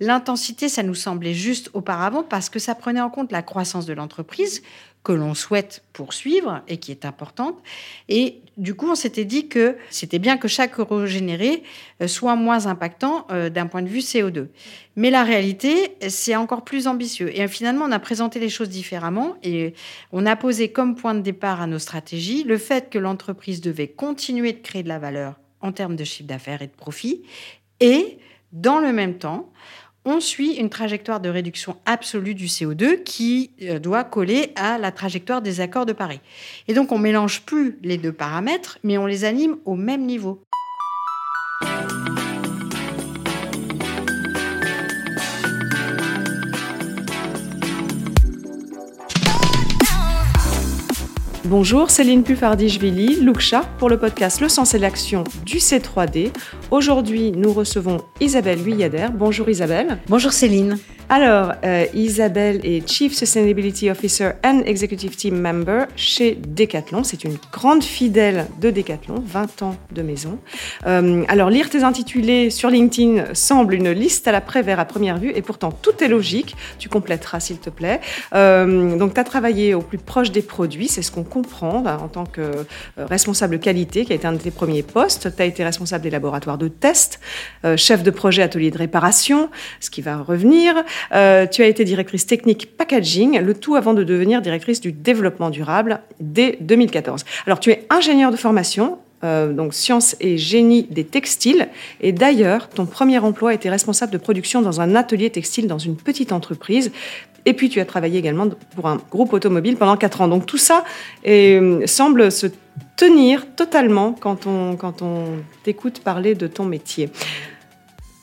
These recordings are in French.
L'intensité, ça nous semblait juste auparavant parce que ça prenait en compte la croissance de l'entreprise que l'on souhaite poursuivre et qui est importante. Et du coup, on s'était dit que c'était bien que chaque euro généré euh, soit moins impactant euh, d'un point de vue CO2. Mais la réalité, c'est encore plus ambitieux. Et finalement, on a présenté les choses différemment et on a posé comme point de départ à nos stratégies le fait que l'entreprise devait continuer de créer de la valeur en termes de chiffre d'affaires et de profit et dans le même temps, on suit une trajectoire de réduction absolue du CO2 qui euh, doit coller à la trajectoire des accords de Paris. Et donc on mélange plus les deux paramètres, mais on les anime au même niveau. Bonjour, Céline Puffardichvili, Luksha, pour le podcast Le Sens et l'Action du C3D. Aujourd'hui, nous recevons Isabelle Huyader. Bonjour Isabelle. Bonjour Céline. Alors, euh, Isabelle est Chief Sustainability Officer and Executive Team Member chez Decathlon. C'est une grande fidèle de Decathlon, 20 ans de maison. Euh, alors, lire tes intitulés sur LinkedIn semble une liste à la Prévert à première vue, et pourtant tout est logique. Tu compléteras, s'il te plaît. Euh, donc, tu as travaillé au plus proche des produits, c'est ce qu'on comprend en tant que responsable qualité, qui a été un de tes premiers postes. Tu as été responsable des laboratoires de test, chef de projet atelier de réparation, ce qui va revenir. Euh, tu as été directrice technique packaging, le tout avant de devenir directrice du développement durable dès 2014. Alors, tu es ingénieur de formation, euh, donc sciences et génie des textiles. Et d'ailleurs, ton premier emploi était responsable de production dans un atelier textile dans une petite entreprise. Et puis, tu as travaillé également pour un groupe automobile pendant quatre ans. Donc, tout ça euh, semble se tenir totalement quand on t'écoute parler de ton métier.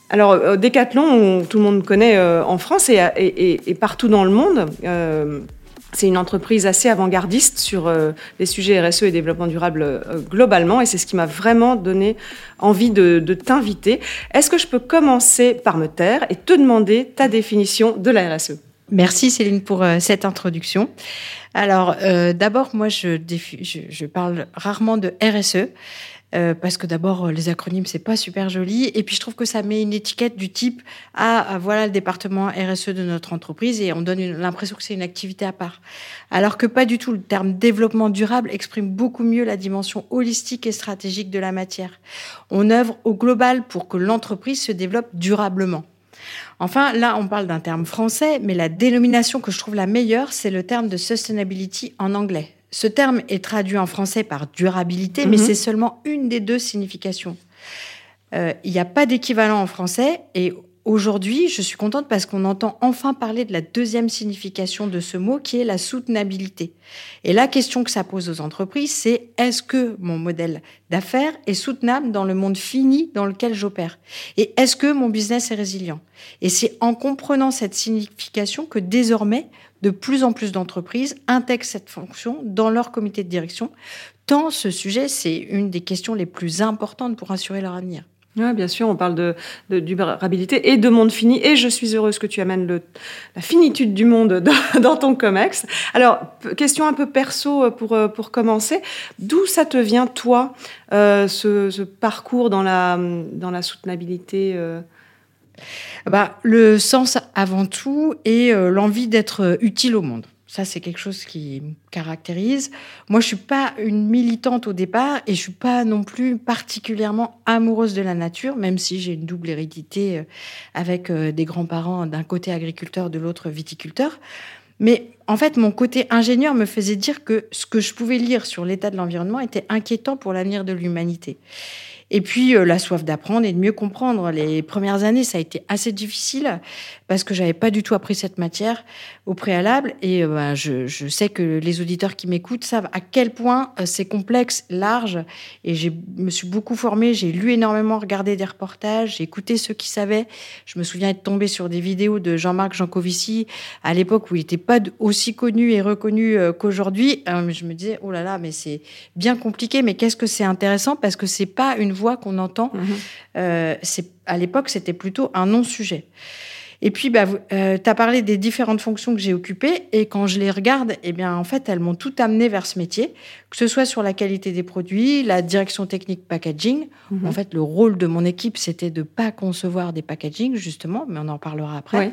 Alors, euh, Decathlon, tout le monde connaît euh, en France et, partout dans le monde. Euh, c'est une entreprise assez avant-gardiste sur les sujets RSE et développement durable globalement, et c'est ce qui m'a vraiment donné envie de, de t'inviter. Est-ce que je peux commencer par me taire et te demander ta définition de la RSE Merci Céline pour cette introduction. Alors, d'abord, moi, je, je, je, parle rarement de RSE. Euh, parce que d'abord les acronymes c'est pas super joli et puis je trouve que ça met une étiquette du type ah voilà le département RSE de notre entreprise et on donne l'impression que c'est une activité à part alors que pas du tout le terme développement durable exprime beaucoup mieux la dimension holistique et stratégique de la matière on œuvre au global pour que l'entreprise se développe durablement Enfin, là, on parle d'un terme français, mais la dénomination que je trouve la meilleure, c'est le terme de sustainability en anglais. Ce terme est traduit en français par durabilité, mais mhm. c'est seulement une des deux significations. Euh, il n'y a pas d'équivalent en français et aujourd'hui, je suis contente parce qu'on entend enfin parler de la deuxième signification de ce mot qui est la soutenabilité. Et la question que ça pose aux entreprises, c'est est-ce que mon modèle d'affaires est soutenable dans le monde fini dans lequel j'opère? Et est-ce que mon business est résilient? Et c'est en comprenant cette signification que désormais, de plus en plus d'entreprises intègrent cette fonction dans leur comité de direction, tant ce sujet, c'est une des questions les plus importantes pour assurer leur avenir. Oui, bien sûr, on parle de, durabilité et de monde fini. Et je suis heureuse que tu amènes la finitude du monde dans, ton COMEX. Alors, question un peu perso pour, pour commencer. D'où ça te vient, toi, euh, ce, parcours dans la, dans la soutenabilité euh? Bah, Le sens avant tout et euh, l'envie d'être euh, utile au monde. Ça, c'est quelque chose qui me caractérise. Moi, je suis pas une militante au départ et je suis pas non plus particulièrement amoureuse de la nature, même si j'ai une double hérédité euh, avec des grands-parents d'un côté agriculteur, de l'autre viticulteur. Mais en fait, mon côté ingénieur me faisait dire que ce que je pouvais lire sur l'état de l'environnement était inquiétant pour l'avenir de l'humanité. Et puis euh, la soif d'apprendre et de mieux comprendre. Les premières années, ça a été assez difficile parce que j'avais pas du tout appris cette matière au préalable. Et euh, bah, je, je, sais que les auditeurs qui m'écoutent savent à quel point euh, c'est complexe, large. Et je me suis beaucoup formée. J'ai lu énormément, regardé des reportages, j'ai écouté ceux qui savaient. Je me souviens être tombée sur des vidéos de Jean-Marc Jancovici à l'époque où il n'était pas aussi connu et reconnu qu'aujourd'hui. je me disais, oh là là, mais c'est bien compliqué. Mais qu'est-ce que c'est intéressant? Parce que c'est pas une voix qu'on entend. Mhm. Euh, c'est à l'époque, c'était plutôt un non-sujet. Et puis, bah, euh, tu as parlé des différentes fonctions que j'ai occupées. Et quand je les regarde, eh bien, en fait, elles m'ont tout amené vers ce métier, que ce soit sur la qualité des produits, la direction technique packaging. Mhm. En fait, le rôle de mon équipe, c'était de pas concevoir des packaging, justement, mais on en parlera après.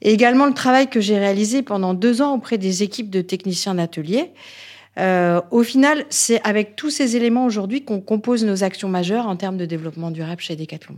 Et également le travail que j'ai réalisé pendant deux ans auprès des équipes de techniciens d'atelier. Euh, au final, c'est avec tous ces éléments aujourd'hui qu'on compose nos actions majeures en termes de développement durable chez Decathlon.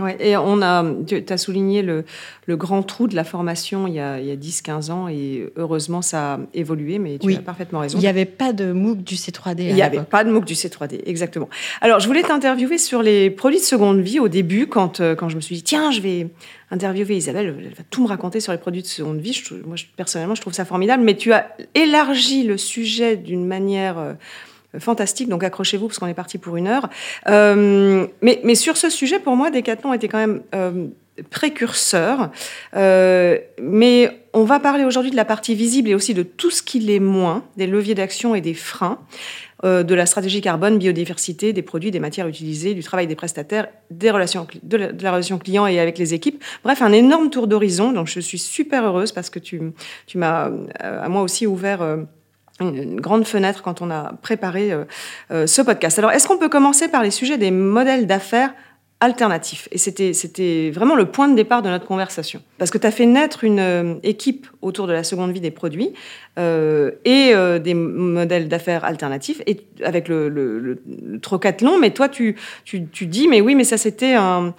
Ouais, et on a, tu as souligné le, le, grand trou de la formation il y a, a 10-15 ans et heureusement ça a évolué, mais tu as parfaitement raison. Il n'y avait pas de MOOC du C3D. Il n'y avait pas de MOOC du C3D, exactement. Alors je voulais t'interviewer sur les produits de seconde vie au début quand, euh, quand je me suis dit tiens, je vais interviewer Isabelle, elle va tout me raconter sur les produits de seconde vie. moi, personnellement, je trouve ça formidable, mais tu as élargi le sujet d'une manière... Euh, fantastique. Donc accrochez-vous parce qu'on est parti pour une heure. Euh, mais, sur ce sujet, pour moi, Decathlon était quand même euh, précurseur. Euh, mais on va parler aujourd'hui de la partie visible et aussi de tout ce qui l'est moins, des leviers d'action et des freins. de la stratégie carbone, biodiversité, des produits, des matières utilisées, du travail des prestataires, des relations, de, la, relation client et avec les équipes. Bref, un énorme tour d'horizon. Donc, je suis super heureuse parce que tu, tu m'as, à moi aussi, ouvert une grande fenêtre quand on a préparé euh, euh, ce podcast. Alors, est-ce qu'on peut commencer par les sujets des modèles d'affaires alternatif. Et c'était, vraiment le point de départ de notre conversation. Parce que tu as fait naître une euh, équipe autour de la seconde vie des produits euh, et euh, des modèles d'affaires alternatifs, et avec le, le, trocathlon. Mais toi, tu, tu, tu, dis, mais oui, mais ça c'était un,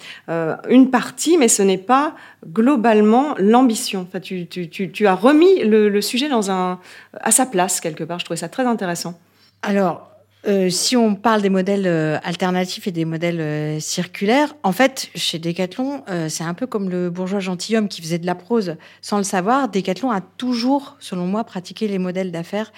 une partie, mais ce n'est pas globalement l'ambition. Enfin, tu, tu, as remis le, le sujet dans un, à sa place quelque part. Je trouvais ça très intéressant. Alors, euh, si on parle des modèles euh, alternatifs et des modèles euh, circulaires, en fait, chez Decathlon, c'est un peu comme le bourgeois gentilhomme qui faisait de la prose sans le savoir. Decathlon a toujours, selon moi, pratiqué les modèles d'affaires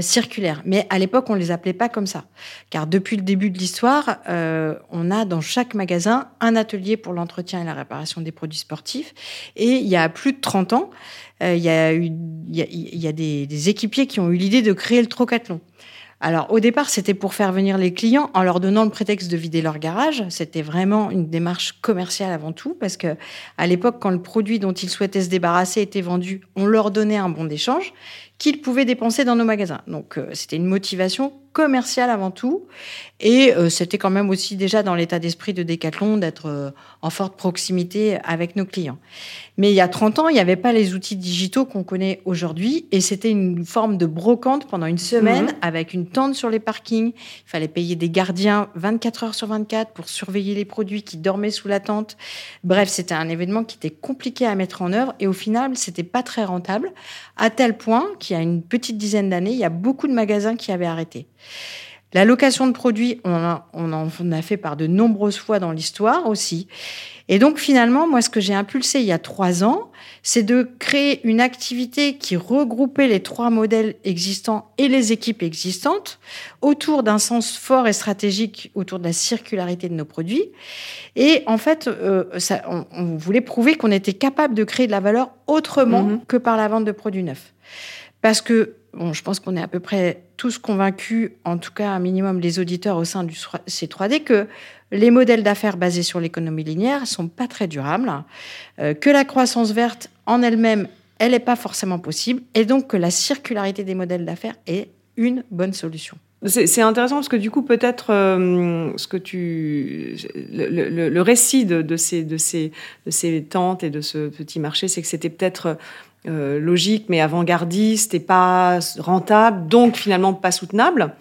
circulaires. Mais à l'époque, on les appelait pas comme ça. Car depuis le début de l'histoire, on a dans chaque magasin un atelier pour l'entretien et la réparation des produits sportifs. Et il y a plus de 30 ans, il y a, eu, y a, des équipiers qui ont eu l'idée de créer le Trocathlon. Alors au départ, c'était pour faire venir les clients en leur donnant le prétexte de vider leur garage. C'était vraiment une démarche commerciale avant tout parce que à l'époque, quand le produit dont ils souhaitaient se débarrasser était vendu, on leur donnait un bon d'échange qu'ils pouvaient dépenser dans nos magasins. Donc euh, c'était une motivation commerciale avant tout. Et euh, c'était quand même aussi déjà dans l'état d'esprit de Decathlon d'être euh, en forte proximité avec nos clients. Mais il y a 30 ans, il n'y avait pas les outils digitaux qu'on connaît aujourd'hui. Et c'était une forme de brocante pendant une semaine mhm. avec une tente sur les parkings. Il fallait payer des gardiens 24 heures sur 24 pour surveiller les produits qui dormaient sous la tente. Bref, c'était un événement qui était compliqué à mettre en œuvre. Et au final, c'était pas très rentable. À tel point qu'il y a une petite dizaine d'années, il y a beaucoup de magasins qui avaient arrêté. La location de produits, on, en a fait par de nombreuses fois dans l'histoire aussi. Et donc finalement, moi, ce que j'ai impulsé il y a trois ans, c'est de créer une activité qui regroupait les trois modèles existants et les équipes existantes autour d'un sens fort et stratégique autour de la circularité de nos produits. Et en fait, euh, ça, on, voulait prouver qu'on était capable de créer de la valeur autrement mm-hmm. que par la vente de produits neufs. Parce que bon, je pense qu'on est à peu près tous convaincus, en tout cas un minimum les auditeurs au sein du C3D, que les modèles d'affaires basés sur l'économie linéaire sont pas très durables, euh, que la croissance verte en elle-même, elle n'est pas forcément possible, et donc que la circularité des modèles d'affaires est une bonne solution. C'est intéressant parce que du coup, peut-être euh, ce que tu, le, récit de, ces, de, ces, de ces tentes et de ce petit marché, c'est que c'était peut-être euh, logique mais avant-gardiste et pas rentable, donc finalement pas soutenable.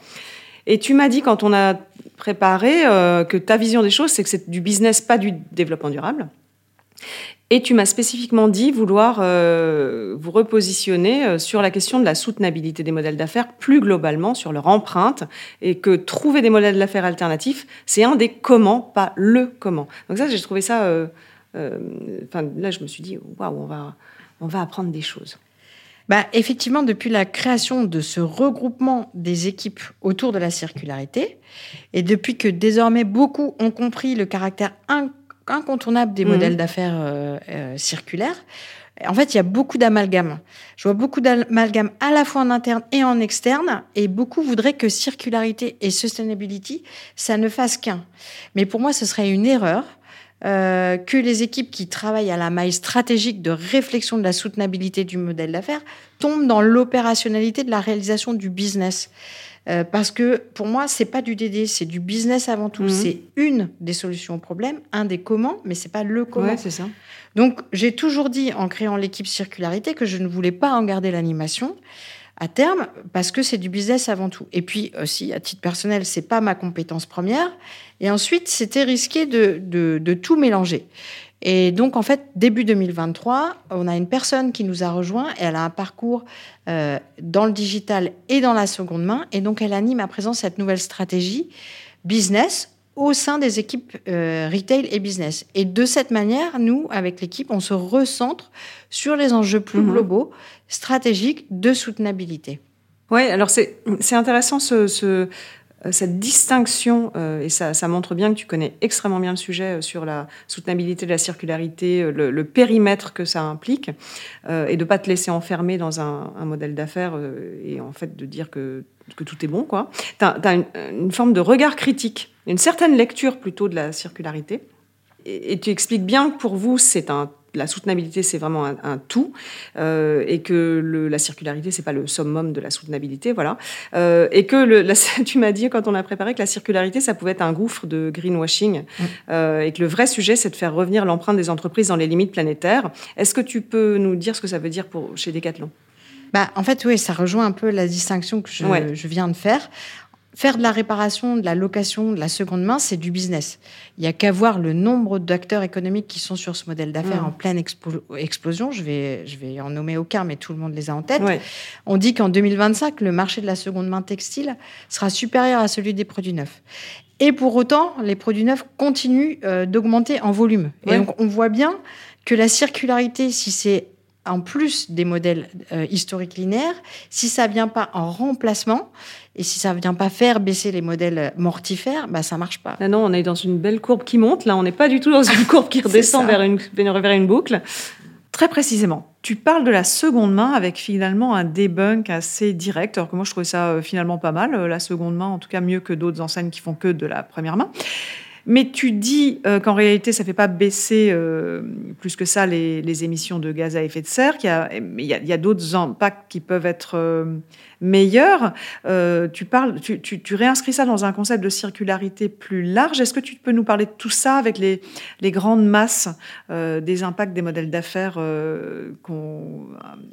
Et tu m'as dit quand on a préparé euh, que ta vision des choses, c'est que c'est du business, pas du développement durable. Et tu m'as spécifiquement dit vouloir euh, vous repositionner sur la question de la soutenabilité des modèles d'affaires plus globalement sur leur empreinte et que trouver des modèles d'affaires alternatifs, c'est un des comment, pas le comment. Donc ça, j'ai trouvé ça. Enfin, là, je me suis dit waouh, on va on va apprendre des choses. Bah, effectivement, depuis la création de ce regroupement des équipes autour de la circularité, et depuis que désormais beaucoup ont compris le caractère incontournable des mmh. modèles d'affaires euh, euh, circulaires, en fait, il y a beaucoup d'amalgames. Je vois beaucoup d'amalgames à la fois en interne et en externe, et beaucoup voudraient que circularité et sustainability, ça ne fasse qu'un. Mais pour moi, ce serait une erreur euh, que les équipes qui travaillent à la maille stratégique de réflexion de la soutenabilité du modèle d'affaires tombent dans l'opérationnalité de la réalisation du business. Euh, parce que pour moi, c'est pas du DD, c'est du business avant tout. Mhm. C'est une des solutions au problème, un des comment, mais c'est pas le comment. c'est ça. Donc, j'ai toujours dit en créant l'équipe circularité que je ne voulais pas en garder l'animation à terme parce que c'est du business avant tout. Et puis aussi, à titre personnel, c'est pas ma compétence première. Et ensuite, c'était risqué de, de, tout mélanger. Et donc, en fait, début 2023, on a une personne qui nous a rejoint et elle a un parcours euh, dans le digital et dans la seconde main. Et donc, elle anime à présent cette nouvelle stratégie business au sein des équipes euh, retail et business. Et de cette manière, nous, avec l'équipe, on se recentre sur les enjeux plus mhm. globaux, stratégiques de soutenabilité. Oui, alors c'est intéressant ce, ce, euh, cette distinction, euh, et ça, ça, montre bien que tu connais extrêmement bien le sujet sur la soutenabilité de la circularité, le, le périmètre que ça implique, et de ne pas te laisser enfermer dans un, un modèle d'affaires et en fait de dire que, que tout est bon. Tu as, as une, une forme de regard critique une certaine lecture plutôt de la circularité. Et, tu expliques bien que pour vous, c'est un la soutenabilité, c'est vraiment un, tout, euh, et que le, la circularité, c'est pas le summum de la soutenabilité, voilà. Euh, et que le, tu m'as dit quand on a préparé que la circularité, ça pouvait être un gouffre de greenwashing, mmh. euh, et que le vrai sujet, c'est de faire revenir l'empreinte des entreprises dans les limites planétaires. Est-ce que tu peux nous dire ce que ça veut dire pour chez Decathlon? Bah, en fait, oui, ça rejoint un peu la distinction que je, je viens de faire faire de la réparation, de la location, de la seconde main, c'est du business. Il n'y a qu'à voir le nombre d'acteurs économiques qui sont sur ce modèle d'affaires mmh. en pleine explosion. Je vais, je vais en nommer aucun, mais tout le monde les a en tête. On dit qu'en 2025, le marché de la seconde main textile sera supérieur à celui des produits neufs. Et pour autant, les produits neufs continuent euh, d'augmenter en volume. Et donc, on voit bien que la circularité, si c'est en plus des modèles euh, historiques linéaires, si ça vient pas en remplacement et si ça vient pas faire baisser les modèles mortifères, bah ça marche pas. Ah non, on est dans une belle courbe qui monte. Là, on n'est pas du tout dans une courbe qui redescend vers une, vers une boucle. Très précisément, tu parles de la seconde main avec finalement un debunk assez direct, alors que moi je trouvais ça euh, finalement pas mal, euh, la seconde main, en tout cas mieux que d'autres enseignes qui font que de la première main. Mais tu dis euh, qu'en réalité, ça ne fait pas baisser euh, plus que ça les, émissions de gaz à effet de serre. Il y a, il y a, d'autres impacts qui peuvent être euh, meilleurs. tu, parles, tu, réinscris ça dans un concept de circularité plus large. Est-ce que tu peux nous parler de tout ça avec les grandes masses des impacts des modèles d'affaires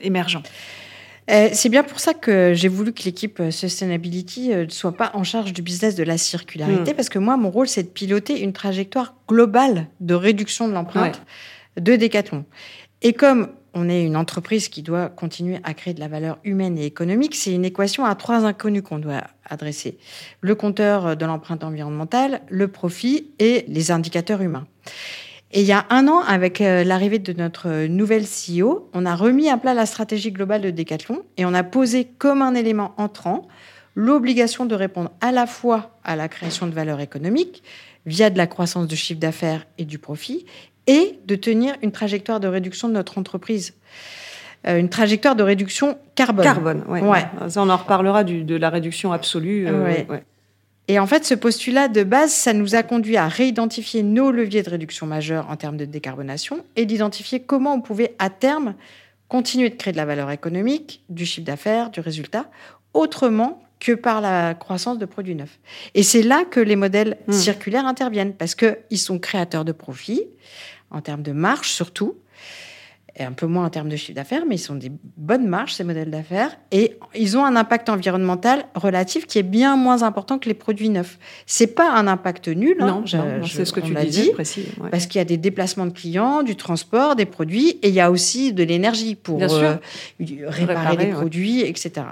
émergents? Euh, c'est bien pour ça que j'ai voulu que l'équipe euh, Sustainability ne euh, soit pas en charge du business de la circularité, hmm. parce que moi, mon rôle, c'est de piloter une trajectoire globale de réduction de l'empreinte de Decathlon. Et comme on est une entreprise qui doit continuer à créer de la valeur humaine et économique, c'est une équation à trois inconnus qu'on doit adresser. Le compteur de l'empreinte environnementale, le profit et les indicateurs humains. Et il y a un an, avec euh, l'arrivée de notre nouvelle CEO, on a remis à plat la stratégie globale de Decathlon et on a posé comme un élément entrant l'obligation de répondre à la fois à la création de valeur économique via de la croissance de chiffre d'affaires et du profit et de tenir une trajectoire de réduction de notre entreprise. Euh, une trajectoire de réduction carbone. Carbone, ouais. ouais. Ça, on en reparlera du, de la réduction absolue. Euh, ouais. Et en fait, ce postulat de base, ça nous a conduit à réidentifier nos leviers de réduction majeurs en termes de décarbonation et d'identifier comment on pouvait à terme continuer de créer de la valeur économique, du chiffre d'affaires, du résultat, autrement que par la croissance de produits neufs. Et c'est là que les modèles hmm. circulaires interviennent, parce qu'ils sont créateurs de profits, en termes de marge surtout, et un peu moins en termes de chiffre d'affaires, mais ils sont des bonnes marges, ces modèles d'affaires, et ils ont un impact environnemental relatif qui est bien moins important que les produits neufs. C'est pas un impact nul, hein, non, c'est ce que tu disais, dit, précis, parce qu'il y a des déplacements de clients, du transport, des produits, et il y a aussi de l'énergie pour euh, réparer, les produits, etc.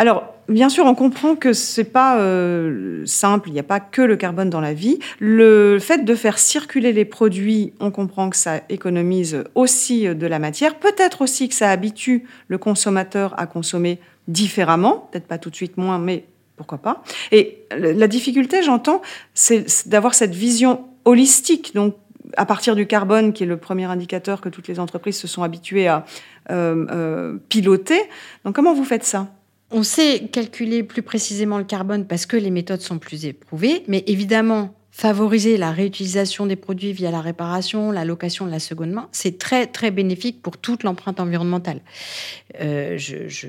Alors, bien sûr, on comprend que c'est pas euh, simple, il n'y a pas que le carbone dans la vie. Le fait de faire circuler les produits, on comprend que ça économise aussi de la matière. Peut-être aussi que ça habitue le consommateur à consommer différemment, peut-être pas tout de suite moins, mais pourquoi pas. Et la difficulté, j'entends, c'est d'avoir cette vision holistique. Donc, à partir du carbone, qui est le premier indicateur que toutes les entreprises se sont habituées à euh, euh, piloter. Donc, comment vous faites ça? On sait calculer plus précisément le carbone parce que les méthodes sont plus éprouvées, mais évidemment, favoriser la réutilisation des produits via la réparation, la location de la seconde main, c'est très très bénéfique pour toute l'empreinte environnementale. Euh, je, je,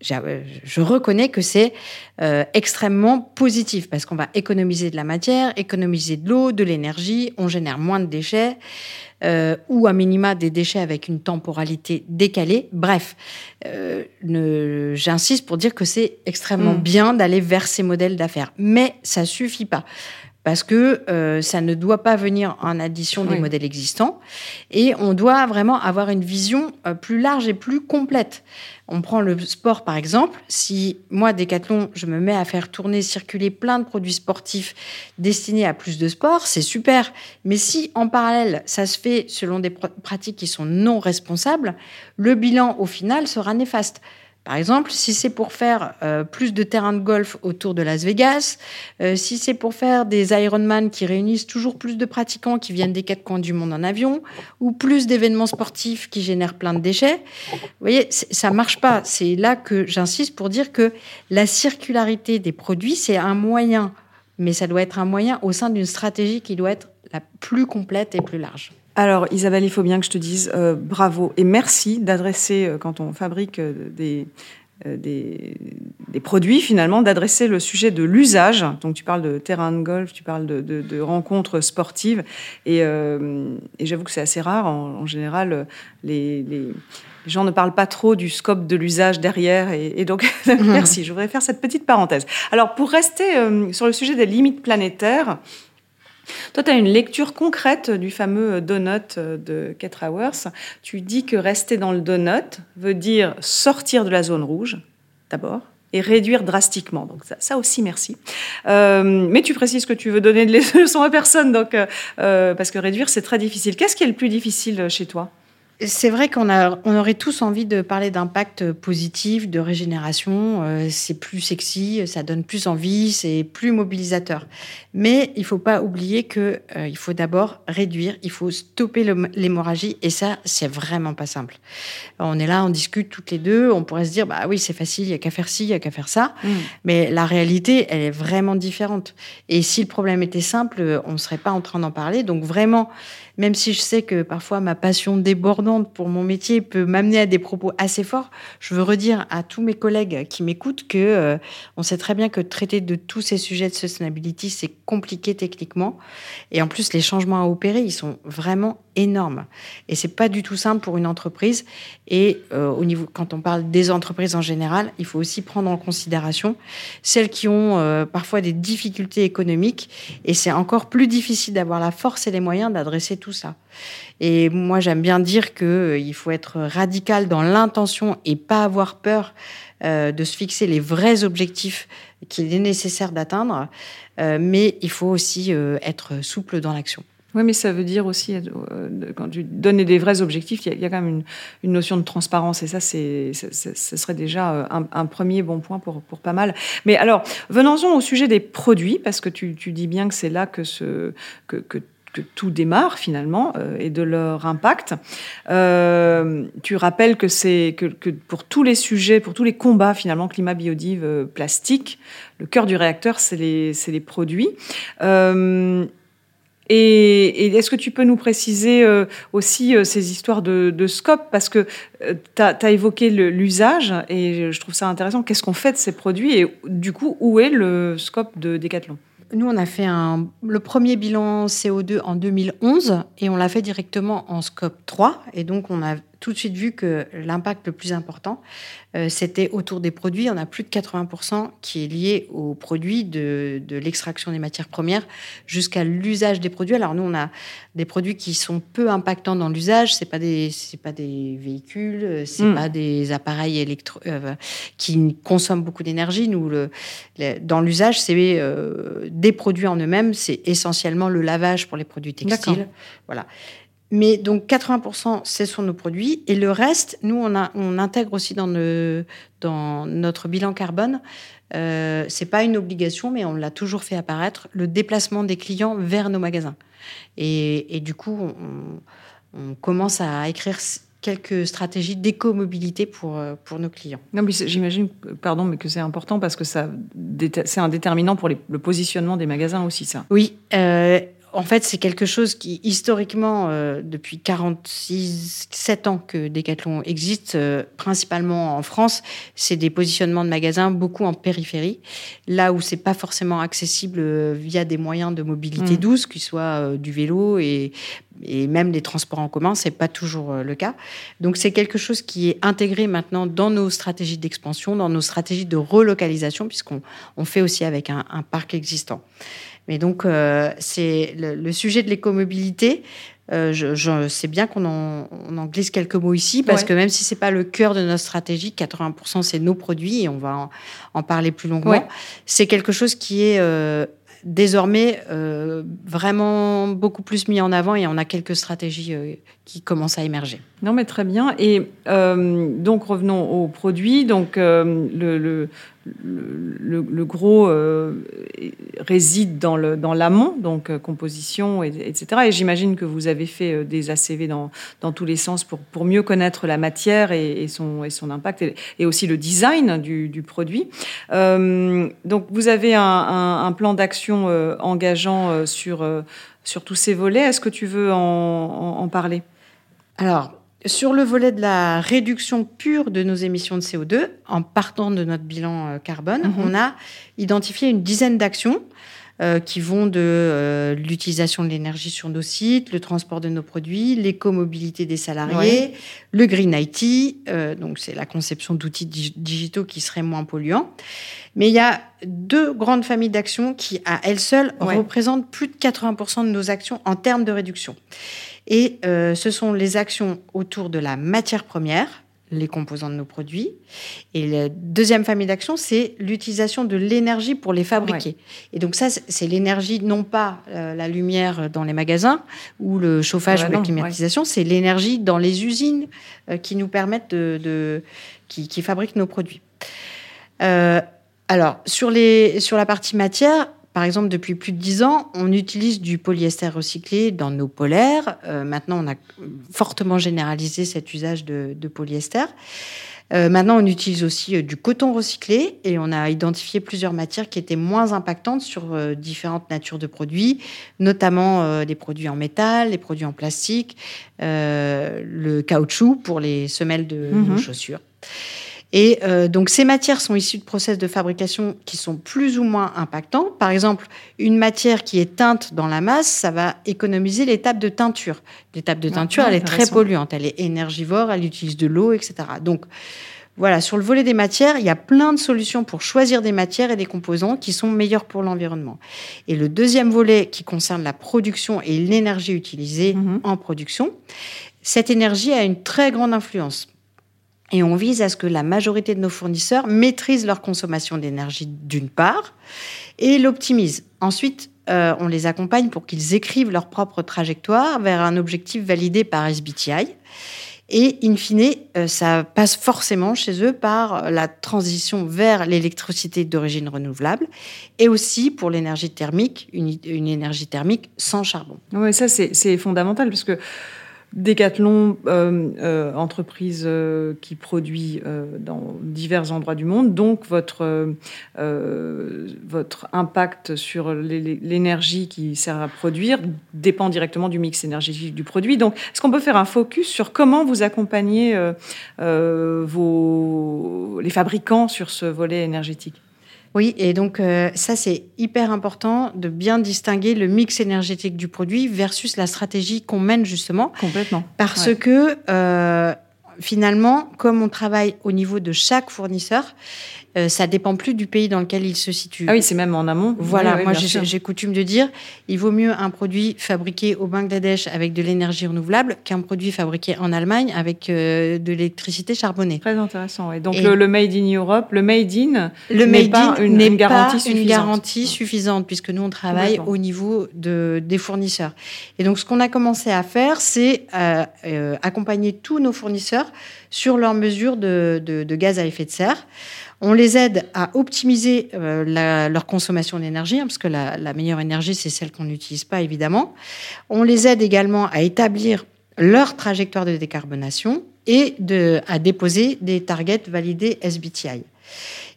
je reconnais que c'est euh, extrêmement positif parce qu'on va économiser de la matière, économiser de l'eau, de l'énergie, on génère moins de déchets euh, ou à minima des déchets avec une temporalité décalée. Bref, euh, j'insiste pour dire que c'est extrêmement mm. bien d'aller vers ces modèles d'affaires, mais ça suffit pas parce que euh, ça ne doit pas venir en addition des modèles existants et on doit vraiment avoir une vision euh, plus large et plus complète. On prend le sport par exemple. Si moi, Decathlon, je me mets à faire tourner, circuler plein de produits sportifs destinés à plus de sport, c'est super. Mais si en parallèle, ça se fait selon des pratiques qui sont non responsables, le bilan au final sera néfaste. Par exemple, si c'est pour faire euh, plus de terrains de golf autour de Las Vegas, euh, si c'est pour faire des Ironman qui réunissent toujours plus de pratiquants qui viennent des quatre coins du monde en avion, ou plus d'événements sportifs qui génèrent plein de déchets, vous voyez, ça marche pas. C'est là que j'insiste pour dire que la circularité des produits, c'est un moyen, mais ça doit être un moyen au sein d'une stratégie qui doit être la plus complète et plus large. Alors Isabelle, il faut bien que je te dise euh, bravo et merci d'adresser, euh, quand on fabrique euh, des, des, produits finalement, d'adresser le sujet de l'usage. Donc tu parles de terrain de golf, tu parles de, rencontres sportives et, j'avoue que c'est assez rare. En, général, les, gens ne parlent pas trop du scope de l'usage derrière. Et, donc, merci. Je voudrais faire cette petite parenthèse. Alors, pour rester sur le sujet des limites planétaires, toi, tu as une lecture concrète du fameux donut de Keith Hours. Tu dis que rester dans le donut veut dire sortir de la zone rouge, d'abord, et réduire drastiquement. Donc ça, aussi, merci. Euh, mais tu précises que tu veux donner de leçons à personne, donc, euh, euh, parce que réduire, c'est très difficile. Qu'est-ce qui est le plus difficile chez toi? C'est vrai qu'on on aurait tous envie de parler d'impact positif, de régénération. Euh, c'est plus sexy, ça donne plus envie, c'est plus mobilisateur. Mais il faut pas oublier que euh, il faut d'abord réduire, il faut stopper l'hémorragie, et ça, c'est vraiment pas simple. On est là, on discute toutes les deux, on pourrait se dire bah oui, c'est facile, il y a qu'à faire ci, il y a qu'à faire ça. Mm. Mais la réalité, elle est vraiment différente. Et si le problème était simple, on serait pas en train d'en parler. Donc vraiment même si je sais que parfois ma passion débordante pour mon métier peut m'amener à des propos assez forts, je veux redire à tous mes collègues qui m'écoutent que euh, on sait très bien que traiter de tous ces sujets de sustainability, c'est compliqué techniquement. Et en plus, les changements à opérer, ils sont vraiment énorme. Et c'est pas du tout simple pour une entreprise. Et euh, au niveau, quand on parle des entreprises en général, il faut aussi prendre en considération celles qui ont euh, parfois des difficultés économiques. Et c'est encore plus difficile d'avoir la force et les moyens d'adresser tout ça. Et moi, j'aime bien dire qu'il euh, faut être radical dans l'intention et pas avoir peur de se fixer les vrais objectifs qu'il est nécessaire d'atteindre. mais il faut aussi être souple dans l'action. Oui, mais ça veut dire aussi, euh, quand tu donnes des vrais objectifs, il y, a quand même une, notion de transparence. Et ça, c'est, ce serait déjà euh, un, premier bon point pour, pour pas mal. Mais alors, venons-en au sujet des produits, parce que tu, dis bien que c'est là que, ce, que, que tout démarre finalement euh, et de leur impact. tu rappelles que c'est que, pour tous les sujets, pour tous les combats finalement climat, biodive, plastique, le cœur du réacteur, c'est les, les, produits. Et, est-ce que tu peux nous préciser euh, aussi euh, ces histoires de, scope? Parce que euh, tu as, évoqué l'usage et je trouve ça intéressant. Qu'est-ce qu'on fait de ces produits? Et du coup, où est le scope de Decathlon? Nous, on a fait le premier bilan CO2 en 2011 et on l'a fait directement en scope 3. Et donc, on a tout de suite vu que l'impact le plus important, euh, c'était autour des produits. On a plus de 80% qui est lié aux produits de, de l'extraction des matières premières jusqu'à l'usage des produits. Alors nous, on a des produits qui sont peu impactants dans l'usage. C'est pas des, c'est pas des véhicules, c'est hmm. pas des appareils électro euh, qui consomment beaucoup d'énergie. Nous, le, dans l'usage, c'est euh, des produits en eux-mêmes. C'est essentiellement le lavage pour les produits textiles. Voilà. Mais donc 80%, ce sont nos produits. Et le reste, nous, on, a, on intègre aussi dans, le, dans notre bilan carbone. Euh, c'est pas une obligation, mais on l'a toujours fait apparaître, le déplacement des clients vers nos magasins. Et, et du coup, on, on commence à écrire quelques stratégies d'éco-mobilité pour, euh, pour nos clients. Non, mais j'imagine, pardon, mais que c'est important parce que ça, c'est un déterminant pour le positionnement des magasins aussi, ça. Oui. Euh, en fait, c'est quelque chose qui, historiquement, euh, depuis 46, 7 ans que Decathlon existe, euh, principalement en France, c'est des positionnements de magasins beaucoup en périphérie, là où c'est pas forcément accessible euh, via des moyens de mobilité mmh. douce, qui soient du vélo et, et même les transports en commun, c'est pas toujours le cas. Donc, c'est quelque chose qui est intégré maintenant dans nos stratégies d'expansion, dans nos stratégies de relocalisation, puisqu'on on fait aussi avec un, un parc existant. Mais donc, euh, c'est le, sujet de l'écomobilité. Euh, je, je sais bien qu'on en, on en, glisse quelques mots ici, parce que même si c'est pas le cœur de notre stratégie, 80% c'est nos produits, et on va en, en parler plus longuement, c'est quelque chose qui est euh, désormais euh, vraiment beaucoup plus mis en avant et on a quelques stratégies qui commencent à émerger. Non, mais très bien. Et euh, donc revenons aux produits. Donc le, le, le, gros réside dans l'amont, dans donc composition, etc. Et j'imagine que vous avez fait des ACV dans, dans tous les sens pour, pour mieux connaître la matière et, son, et son impact et, aussi le design du, du produit. donc vous avez un, plan d'action euh, engageant euh, sur, euh, sur tous ces volets. Est-ce que tu veux en, parler? Alors, sur le volet de la réduction pure de nos émissions de CO2, en partant de notre bilan carbone, mhm. on a identifié une dizaine d'actions qui vont de l'utilisation de l'énergie sur nos sites, le transport de nos produits, l'écomobilité des salariés, le green IT, donc c'est la conception d'outils digitaux qui seraient moins polluants. Mais il y a deux grandes familles d'actions qui, à elles seules, représentent plus de 80% de nos actions en termes de réduction. Et euh, ce sont les actions autour de la matière première, les composants de nos produits. Et la deuxième famille d'actions, c'est l'utilisation de l'énergie pour les fabriquer. Et donc ça, c'est l'énergie, non pas euh, la lumière dans les magasins ou le chauffage ou la climatisation, c'est l'énergie dans les usines euh, qui nous permettent de, qui, qui, fabriquent nos produits. Euh, alors, sur, les, sur la partie matière, par exemple, depuis plus de dix ans, on utilise du polyester recyclé dans nos polaires. Euh, maintenant, on a fortement généralisé cet usage de, polyester. Euh, maintenant, on utilise aussi euh, du coton recyclé et on a identifié plusieurs matières qui étaient moins impactantes sur différentes natures de produits, notamment des produits en métal, des produits en plastique, le caoutchouc pour les semelles de nos mhm. chaussures. Et euh, donc ces matières sont issues de process de fabrication qui sont plus ou moins impactants. Par exemple, une matière qui est teinte dans la masse, ça va économiser l'étape de teinture. L'étape de teinture, elle est très polluante, elle est énergivore, elle utilise de l'eau, etc. Donc voilà, sur le volet des matières, il y a plein de solutions pour choisir des matières et des composants qui sont meilleurs pour l'environnement. Et le deuxième volet qui concerne la production et l'énergie utilisée mm-hmm. en production, cette énergie a une très grande influence. Et on vise à ce que la majorité de nos fournisseurs maîtrisent leur consommation d'énergie d'une part et l'optimisent. Ensuite, euh, on les accompagne pour qu'ils écrivent leur propre trajectoire vers un objectif validé par SBTI. Et in fine, euh, ça passe forcément chez eux par la transition vers l'électricité d'origine renouvelable et aussi pour l'énergie thermique, une, une, énergie thermique sans charbon. Oui, ça c'est fondamental parce que Decathlon, euh, euh, entreprise euh, qui produit dans divers endroits du monde, donc votre, votre impact sur l'énergie qui sert à produire dépend directement du mix énergétique du produit. Donc, est-ce qu'on peut faire un focus sur comment vous accompagnez les fabricants sur ce volet énergétique? Oui, et donc euh, ça, c'est hyper important de bien distinguer le mix énergétique du produit versus la stratégie qu'on mène justement. Complètement. Parce que euh, finalement, comme on travaille au niveau de chaque fournisseur, euh, ça dépend plus du pays dans lequel il se situe. Ah oui, c'est même en amont. Voilà, moi j'ai coutume de dire, il vaut mieux un produit fabriqué au Bangladesh avec de l'énergie renouvelable qu'un produit fabriqué en Allemagne avec euh, de l'électricité charbonnée. Très intéressant. Et donc le, Made in Europe, le Made in, le Made pas in une, garantie pas suffisante. une garantie suffisante puisque nous on travaille au niveau de, des fournisseurs. Et donc ce qu'on a commencé à faire, c'est euh, accompagner tous nos fournisseurs sur leurs mesures de, gaz à effet de serre. On les aide à optimiser euh, leur consommation d'énergie, hein, parce que la, meilleure énergie, c'est celle qu'on n'utilise pas, évidemment. On les aide également à établir leur trajectoire de décarbonation et à déposer des targets validés SBTI.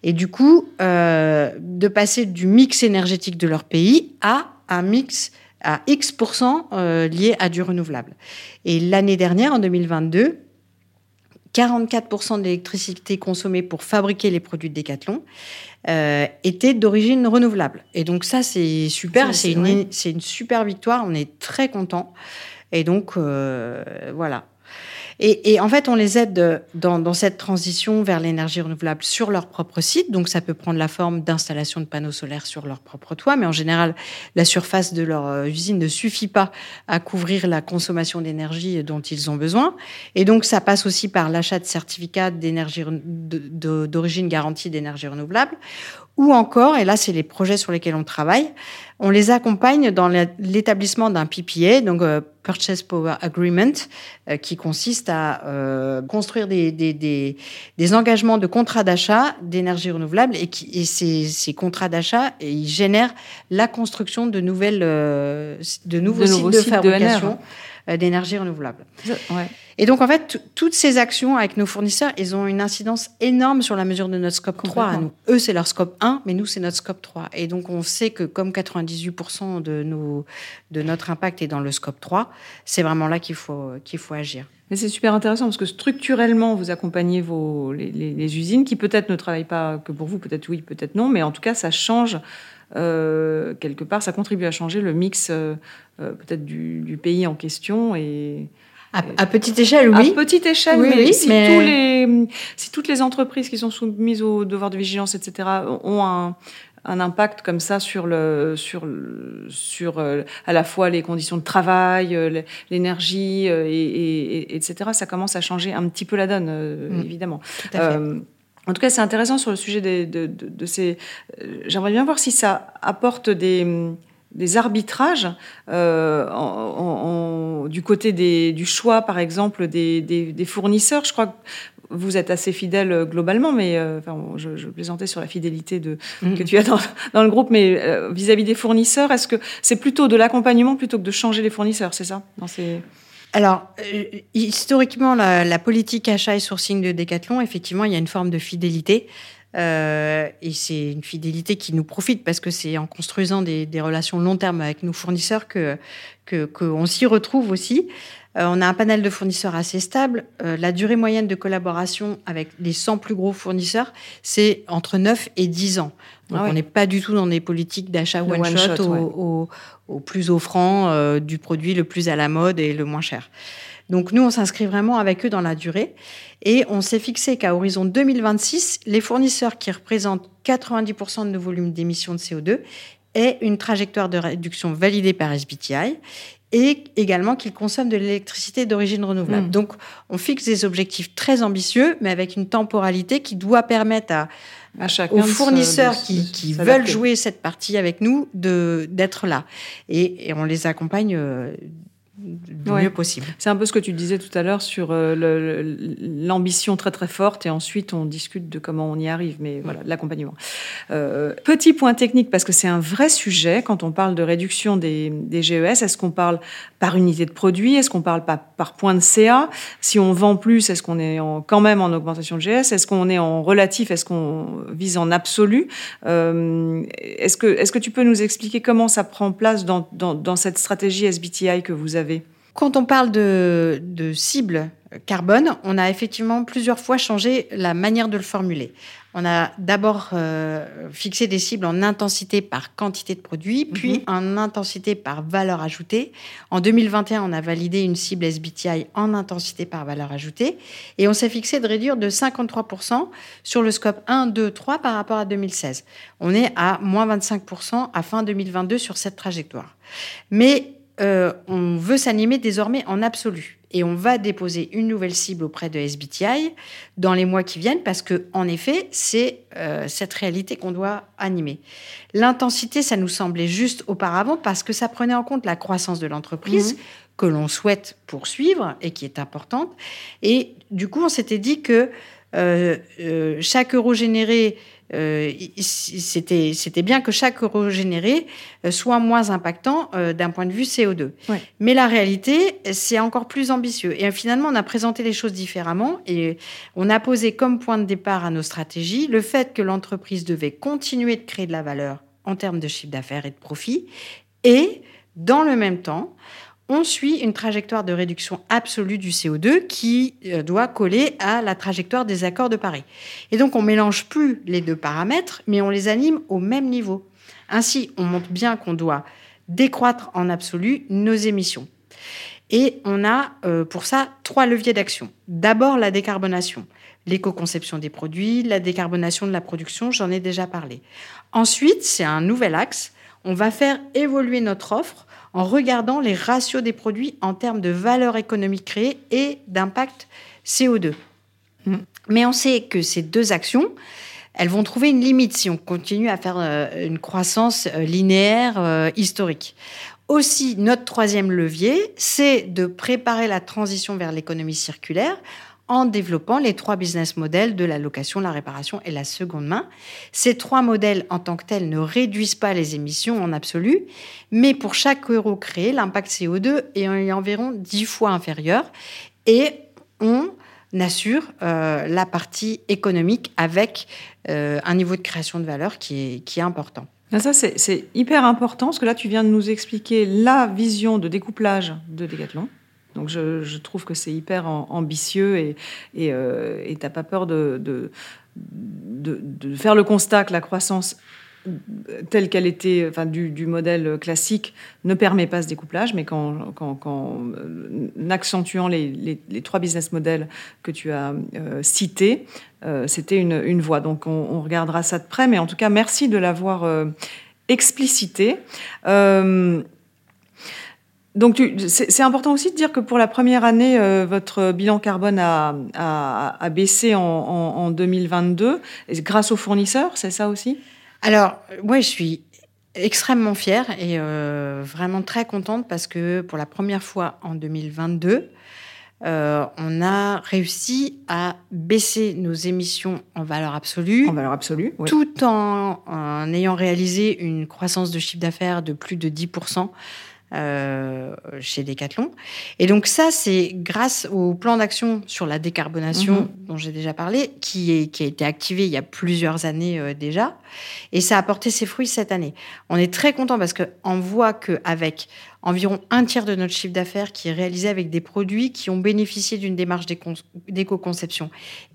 Et du coup, euh, de passer du mix énergétique de leur pays à un mix à X% euh, lié à du renouvelable. Et l'année dernière, en 2022, 44% de l'électricité consommée pour fabriquer les produits de Decathlon euh, était d'origine renouvelable. Et donc ça, c'est super, c'est une, une, super victoire, on est très content. Et donc, euh, voilà. Et, en fait, on les aide dans, cette transition vers l'énergie renouvelable sur leur propre site. Donc, ça peut prendre la forme d'installation de panneaux solaires sur leur propre toit. Mais en général, la surface de leur euh, usine ne suffit pas à couvrir la consommation d'énergie dont ils ont besoin. Et donc, ça passe aussi par l'achat de certificats d'énergie d'origine garantie d'énergie renouvelable ou encore, et là c'est les projets sur lesquels on travaille, on les accompagne dans l'établissement d'un PPA, donc euh, Purchase Power Agreement, euh, qui consiste à euh, construire des, des, des, des, engagements de contrats d'achat d'énergie renouvelable et, qui, et ces, ces contrats d'achat ils génèrent la construction de nouvelles de nouveaux, sites, de fabrication d'énergie renouvelable. Ouais. Et donc, en fait, toutes ces actions avec nos fournisseurs, ils ont une incidence énorme sur la mesure de notre scope 3 à nous. Eux, c'est leur scope 1, mais nous, c'est notre scope 3. Et donc, on sait que comme 98% de, nos, de notre impact est dans le scope 3, c'est vraiment là qu'il faut, qu'il faut agir. Mais c'est super intéressant parce que structurellement, vous accompagnez vos, les, les, usines qui peut-être ne travaillent pas que pour vous, peut-être oui, peut-être non, mais en tout cas, ça change euh, quelque part, ça contribue à changer le mix euh, euh, peut-être du, du, pays en question et à, petite échelle, oui. À petite échelle, mais, si, Tous les, si toutes les entreprises qui sont soumises au devoir de vigilance, etc., ont un, un impact comme ça sur le sur sur euh, à la fois les conditions de travail, euh, l'énergie euh, et, et, etc. Ça commence à changer un petit peu la donne, mm. évidemment. En tout cas, c'est intéressant sur le sujet de, de, de ces. J'aimerais bien voir si ça apporte des des arbitrages euh, en, du côté des, du choix, par exemple, des, des, fournisseurs. Je crois que vous êtes assez fidèle euh, globalement, mais euh, enfin, je, je, plaisantais sur la fidélité de, mm. que tu as dans, dans, le groupe, mais euh, vis-à-vis des fournisseurs, est-ce que c'est plutôt de l'accompagnement plutôt que de changer les fournisseurs, c'est ça? Dans ces... Alors, historiquement, la, la, politique achat et sourcing de Decathlon, effectivement, il y a une forme de fidélité. Euh, et c'est une fidélité qui nous profite parce que c'est en construisant des, des, relations long terme avec nos fournisseurs que qu'on s'y retrouve aussi. Euh, on a un panel de fournisseurs assez stable. Euh, la durée moyenne de collaboration avec les 100 plus gros fournisseurs, c'est entre 9 et 10 ans. Donc ah on n'est pas du tout dans des politiques d'achat one, shot, au, au, plus offrant euh, du produit le plus à la mode et le moins cher. Donc nous, on s'inscrit vraiment avec eux dans la durée. Et on s'est fixé qu'à horizon 2026, les fournisseurs qui représentent 90% de nos volumes d'émissions de CO2 aient une trajectoire de réduction validée par SBTI et également qu'ils consomment de l'électricité d'origine renouvelable. Hmm. Donc, on fixe des objectifs très ambitieux, mais avec une temporalité qui doit permettre à, aux fournisseurs qui, veulent jouer cette partie avec nous d'être là. Et, et, on les accompagne euh, du mieux possible. C'est un peu ce que tu disais tout à l'heure sur euh, l'ambition très très forte et ensuite on discute de comment on y arrive, mais voilà, l'accompagnement. Euh, petit point technique parce que c'est un vrai sujet quand on parle de réduction des, des GES. Est-ce qu'on parle par unité de produit Est-ce qu'on parle pas par point de CA Si on vend plus, est-ce qu'on est en, quand même en augmentation de GES Est-ce qu'on est en relatif? Est-ce qu'on vise en absolu? Euh, Est-ce que, est -ce que tu peux nous expliquer comment ça prend place dans, dans, dans cette stratégie SBTI que vous avez quand on parle de, de cible carbone, on a effectivement plusieurs fois changé la manière de le formuler. On a d'abord euh, fixé des cibles en intensité par quantité de produits, puis mhm. en intensité par valeur ajoutée. En 2021, on a validé une cible SBTI en intensité par valeur ajoutée et on s'est fixé de réduire de 53% sur le scope 1, 2, 3 par rapport à 2016. On est à moins 25% à fin 2022 sur cette trajectoire. Mais euh, on veut s'animer désormais en absolu. Et on va déposer une nouvelle cible auprès de SBTI dans les mois qui viennent parce que, en effet, c'est euh, cette réalité qu'on doit animer. L'intensité, ça nous semblait juste auparavant parce que ça prenait en compte la croissance de l'entreprise. Mhm. que l'on souhaite poursuivre et qui est importante. Et du coup, on s'était dit que euh, chaque euro généré euh, c'était c'était bien que chaque euro généré euh, soit moins impactant euh, d'un point de vue CO2. Mais la réalité, c'est encore plus ambitieux. Et finalement, on a présenté les choses différemment et on a posé comme point de départ à nos stratégies le fait que l'entreprise devait continuer de créer de la valeur en termes de chiffre d'affaires et de profit et dans le même temps, on suit une trajectoire de réduction absolue du CO2 qui euh, doit coller à la trajectoire des accords de Paris. Et donc, on mélange plus les deux paramètres, mais on les anime au même niveau. Ainsi, on montre bien qu'on doit décroître en absolu nos émissions. Et on a euh, pour ça trois leviers d'action. D'abord, la décarbonation, l'éco-conception des produits, la décarbonation de la production, j'en ai déjà parlé. Ensuite, c'est un nouvel axe. On va faire évoluer notre offre en regardant les ratios des produits en termes de valeur économique créée et d'impact CO2. Mm. Mais on sait que ces deux actions, elles vont trouver une limite si on continue à faire euh, une croissance euh, linéaire euh, historique. Aussi, notre troisième levier, c'est de préparer la transition vers l'économie circulaire en développant les trois business models de la location, la réparation et la seconde main. Ces trois modèles en tant que tels ne réduisent pas les émissions en absolu, mais pour chaque euro créé, l'impact CO2 est environ dix fois inférieur et on assure euh, la partie économique avec euh, un niveau de création de valeur qui est, qui est important. Ah, ça, c'est hyper important, parce que là, tu viens de nous expliquer la vision de découplage de Decathlon. Donc je, trouve que c'est hyper ambitieux et tu n'as euh, pas peur de, faire le constat que la croissance telle qu'elle était, du, modèle classique, ne permet pas ce découplage, mais qu'en euh, accentuant les, trois business models que tu as euh, cités, c'était une, voie. Donc on, on, regardera ça de près, mais en tout cas, merci de l'avoir explicité. Donc, c'est important aussi de dire que pour la première année, euh, votre bilan carbone a, baissé en, 2022 grâce aux fournisseurs, c'est ça aussi? Alors, moi, je suis extrêmement fière et euh, vraiment très contente parce que pour la première fois en 2022, euh, on a réussi à baisser nos émissions en valeur absolue. En valeur absolue, Tout en, en ayant réalisé une croissance de chiffre d'affaires de plus de 10%. Euh, chez Decathlon. Et donc ça, c'est grâce au plan d'action sur la décarbonation mhm. dont j'ai déjà parlé, qui, est, qui a été activé il y a plusieurs années euh, déjà, et ça a porté ses fruits cette année. On est très content parce qu'on voit qu'avec environ un tiers de notre chiffre d'affaires qui est réalisé avec des produits qui ont bénéficié d'une démarche d'éco-conception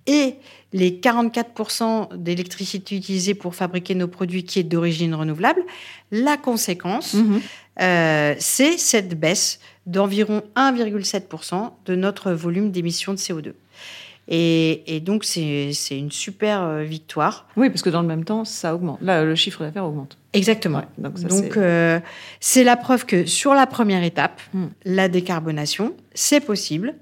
et les 44% d'électricité utilisée pour fabriquer nos produits qui est d'origine renouvelable, la conséquence, mhm. Euh, c'est cette baisse d'environ 1,7% de notre volume d'émissions de CO2. Et, donc, c'est une super euh, victoire. Oui, parce que dans le même temps, ça augmente. Là, le chiffre d'affaires augmente. Exactement. donc, euh, c'est la preuve que sur la première étape, hmm. la décarbonation, c'est possible.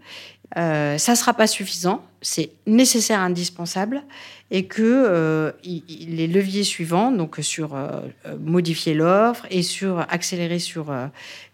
Euh, ça ne sera pas suffisant, c'est nécessaire, indispensable, et que euh, les leviers suivants, donc sur euh, modifier l'offre et sur accélérer sur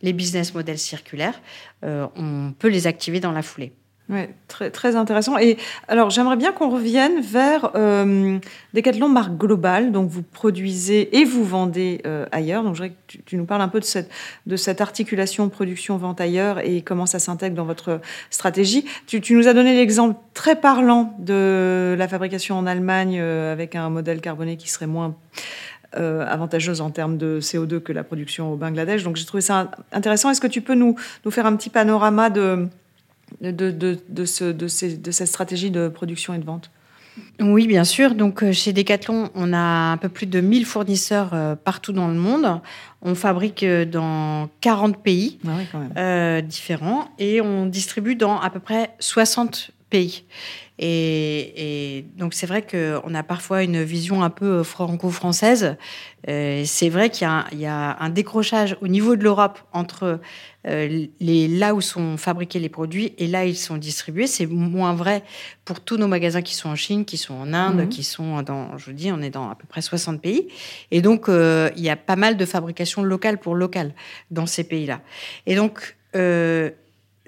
les business models circulaires, on peut les activer dans la foulée. Oui, très, intéressant. Et alors, j'aimerais bien qu'on revienne vers euh, Decathlon marque globale. Donc, vous produisez et vous vendez euh, ailleurs. Donc, je voudrais que tu, nous parles un peu de cette, articulation production-vente ailleurs et comment ça s'intègre dans votre stratégie. Tu, nous as donné l'exemple très parlant de la fabrication en Allemagne euh, avec un modèle carboné qui serait moins euh, avantageuse en termes de CO2 que la production au Bangladesh. Donc, j'ai trouvé ça intéressant. Est-ce que tu peux nous faire un petit panorama de de, de, de, ce, de, cette stratégie de production et de vente oui, bien sûr. Donc, euh, chez Decathlon, on a un peu plus de 1000 fournisseurs euh, partout dans le monde. On fabrique euh, dans 40 pays ah différents et on distribue dans à peu près 60 pays. Et, donc c'est vrai qu'on a parfois une vision un peu franco-française. c'est vrai qu'il y, a un décrochage au niveau de l'Europe entre euh, les, là où sont fabriqués les produits et là ils sont distribués. C'est moins vrai pour tous nos magasins qui sont en Chine, qui sont en Inde, mhm. qui sont dans, je vous dis, on est dans à peu près 60 pays. Et donc, euh, il y a pas mal de fabrication locale pour local dans ces pays-là. Et donc, euh,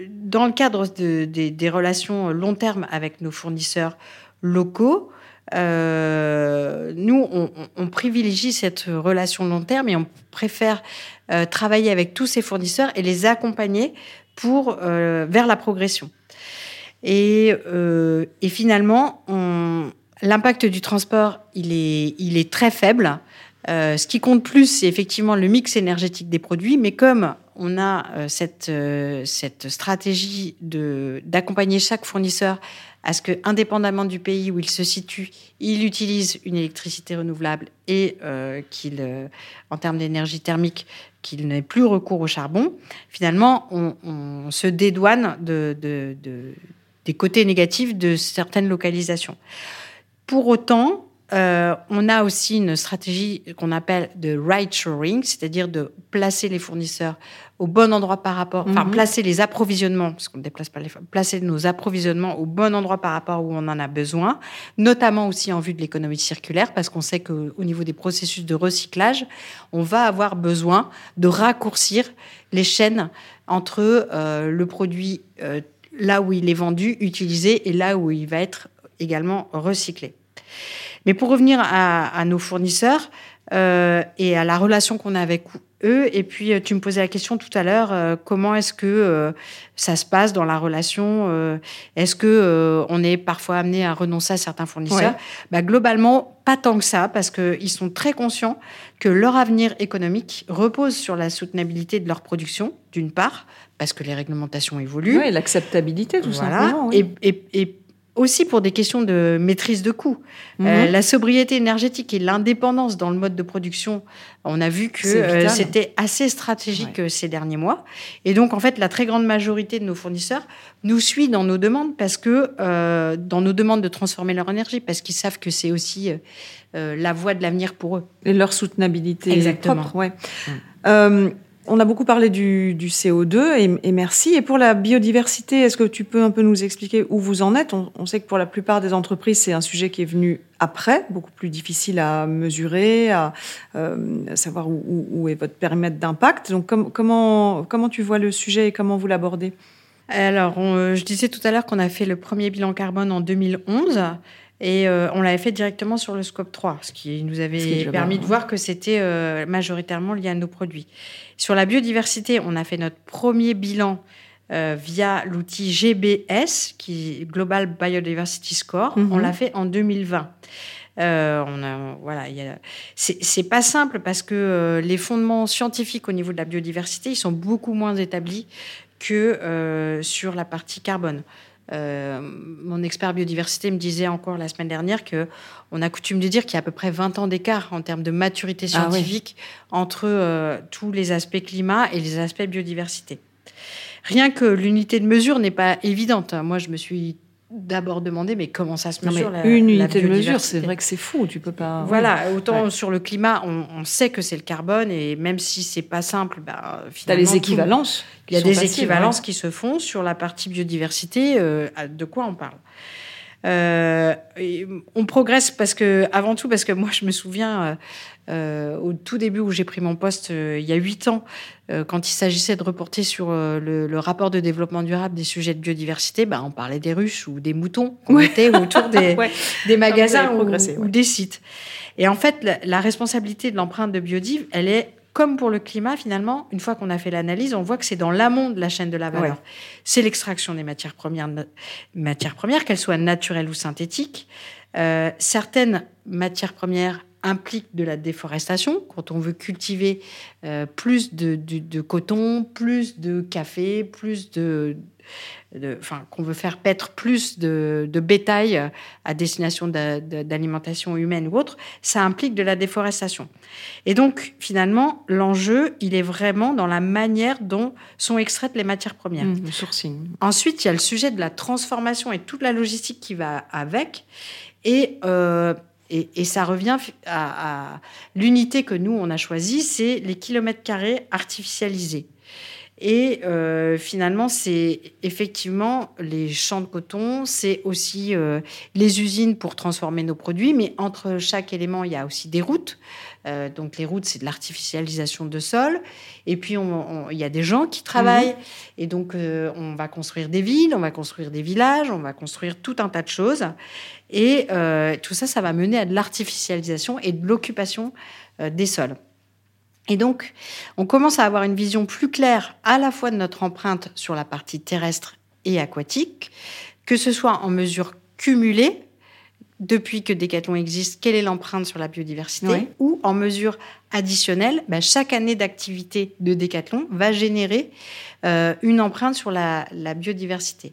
dans le cadre des relations long terme avec nos fournisseurs locaux, euh, nous, on, privilégie cette relation long terme et on préfère euh, travailler avec tous ces fournisseurs et les accompagner pour euh, vers la progression. Et, finalement, l'impact du transport, il est, il est très faible. ce qui compte plus, c'est effectivement le mix énergétique des produits, mais comme on a cette, cette stratégie d'accompagner chaque fournisseur à ce que, indépendamment du pays où il se situe, il utilise une électricité renouvelable et euh, qu'il, euh, en termes d'énergie thermique, qu'il n'ait plus recours au charbon, finalement, on, se dédouane de, des côtés négatifs de certaines localisations. Pour autant, euh, on a aussi une stratégie qu'on appelle de right shoring, c'est-à-dire de placer les fournisseurs au bon endroit par rapport, enfin mhm. placer les approvisionnements, parce qu'on ne déplace pas les, placer nos approvisionnements au bon endroit par rapport où on en a besoin, notamment aussi en vue de l'économie circulaire, parce qu'on sait qu'au niveau des processus de recyclage, on va avoir besoin de raccourcir les chaînes entre euh, le produit euh, là où il est vendu, utilisé, et là où il va être également recyclé. Mais pour revenir à, nos fournisseurs euh, et à la relation qu'on a avec eux, et puis euh, tu me posais la question tout à l'heure, euh, comment est-ce que ça se passe dans la relation Est-ce que on est parfois amené à renoncer à certains fournisseurs? Bah, Globalement, pas tant que ça, parce qu'ils sont très conscients que leur avenir économique repose sur la soutenabilité de leur production, d'une part, parce que les réglementations évoluent. Oui, l'acceptabilité, tout simplement. Oui. Et, et, et aussi pour des questions de maîtrise de coûts. Euh, mhm. la sobriété énergétique et l'indépendance dans le mode de production, on a vu que euh, c'était assez stratégique euh, ces derniers mois. Et donc, en fait, la très grande majorité de nos fournisseurs nous suit dans nos demandes parce que, dans nos demandes de transformer leur énergie, parce qu'ils savent que c'est aussi la voie de l'avenir pour eux. Et leur soutenabilité Exactement. propre, ouais. On a beaucoup parlé du, CO2 et, merci. Et pour la biodiversité, est-ce que tu peux un peu nous expliquer où vous en êtes? On, sait que pour la plupart des entreprises, c'est un sujet qui est venu après, beaucoup plus difficile à mesurer, à euh, savoir où, est votre périmètre d'impact. Donc comment, comment tu vois le sujet et comment vous l'abordez? Alors, euh, je disais tout à l'heure qu'on a fait le premier bilan carbone en 2011. Et euh, on l'avait fait directement sur le scope 3, ce qui nous avait permis de voir que c'était euh, majoritairement lié à nos produits. Sur la biodiversité, on a fait notre premier bilan euh, via l'outil GBS, qui Global Biodiversity Score. On mhm. l'a fait en 2020. Euh, on a, voilà, c'est pas simple parce que les fondements scientifiques au niveau de la biodiversité, ils sont beaucoup moins établis que sur la partie carbone. Euh, mon expert biodiversité me disait encore la semaine dernière que on a coutume de dire qu'il y a à peu près 20 ans d'écart en termes de maturité ah scientifique entre euh, tous les aspects climat et les aspects biodiversité. Rien que l'unité de mesure n'est pas évidente. Moi, je me suis d'abord demander mais comment ça se mesure Une unité de mesure, c'est vrai que c'est fou, tu peux pas. Voilà, autant sur le climat, on, sait que c'est le carbone et même si c'est pas simple, bah, finalement. les équivalences. Il y a des équivalences qui se font sur la partie biodiversité. Euh, de quoi on parle euh, on progresse parce que, avant tout, parce que moi, je me souviens euh, euh, au tout début où j'ai pris mon poste, il y a huit ans, quand il s'agissait de reporter sur le, rapport de développement durable des sujets de biodiversité, bah, on parlait des ruches ou des moutons qu'on mettait autour des, des magasins ou, des sites. Et en fait, la, la responsabilité de l'empreinte de biodiv, elle est comme pour le climat, finalement, une fois qu'on a fait l'analyse, on voit que c'est dans l'amont de la chaîne de la valeur. C'est l'extraction des matières premières, matières premières, qu'elles soient naturelles ou synthétiques. Euh, certaines matières premières impliquent de la déforestation. Quand on veut cultiver euh, plus de, de, coton, plus de café, plus de, enfin, qu'on veut faire paître plus de, bétail à destination d'alimentation humaine ou autre, ça implique de la déforestation. Et donc, finalement, l'enjeu, il est vraiment dans la manière dont sont extraites les matières premières. Mmh, le sourcing. Ensuite, il y a le sujet de la transformation et toute la logistique qui va avec. Et, euh, et, ça revient à, l'unité que nous, on a choisie, c'est les kilomètres carrés artificialisés. Et euh, finalement, c'est effectivement les champs de coton, c'est aussi euh, les usines pour transformer nos produits, mais entre chaque élément, il y a aussi des routes. Euh, donc les routes, c'est de l'artificialisation de sol. Et puis, il y a des gens qui travaillent. Mhm. Et donc, on va construire des villes, on va construire des villages, on va construire tout un tas de choses. Et tout ça, ça va mener à de l'artificialisation et de l'occupation des sols. Et donc, on commence à avoir une vision plus claire à la fois de notre empreinte sur la partie terrestre et aquatique, que ce soit en mesure cumulée, depuis que Decathlon existe, quelle est l'empreinte sur la biodiversité, ou en mesure additionnelle, bah, chaque année d'activité de Decathlon va générer euh, une empreinte sur la, la biodiversité.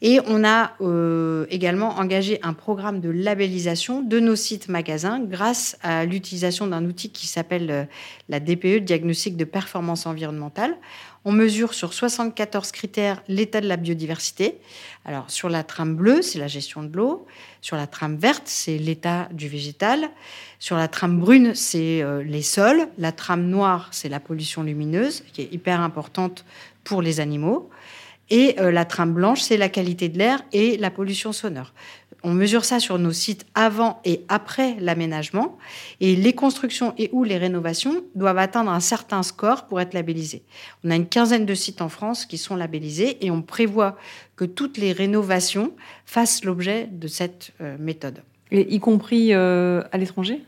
Et on a euh, également engagé un programme de labellisation de nos sites magasins grâce à l'utilisation d'un outil qui s'appelle euh, la DPE, Diagnostic de performance environnementale. On mesure sur 74 critères l'état de la biodiversité. Alors sur la trame bleue, c'est la gestion de l'eau. Sur la trame verte, c'est l'état du végétal. Sur la trame brune, c'est euh, les sols. La trame noire, c'est la pollution lumineuse, qui est hyper importante pour les animaux. Et euh, la trame blanche, c'est la qualité de l'air et la pollution sonore. On mesure ça sur nos sites avant et après l'aménagement. Et les constructions et ou les rénovations doivent atteindre un certain score pour être labellisées. On a une quinzaine de sites en France qui sont labellisés et on prévoit que toutes les rénovations fassent l'objet de cette euh, méthode. Y compris euh, à l'étranger?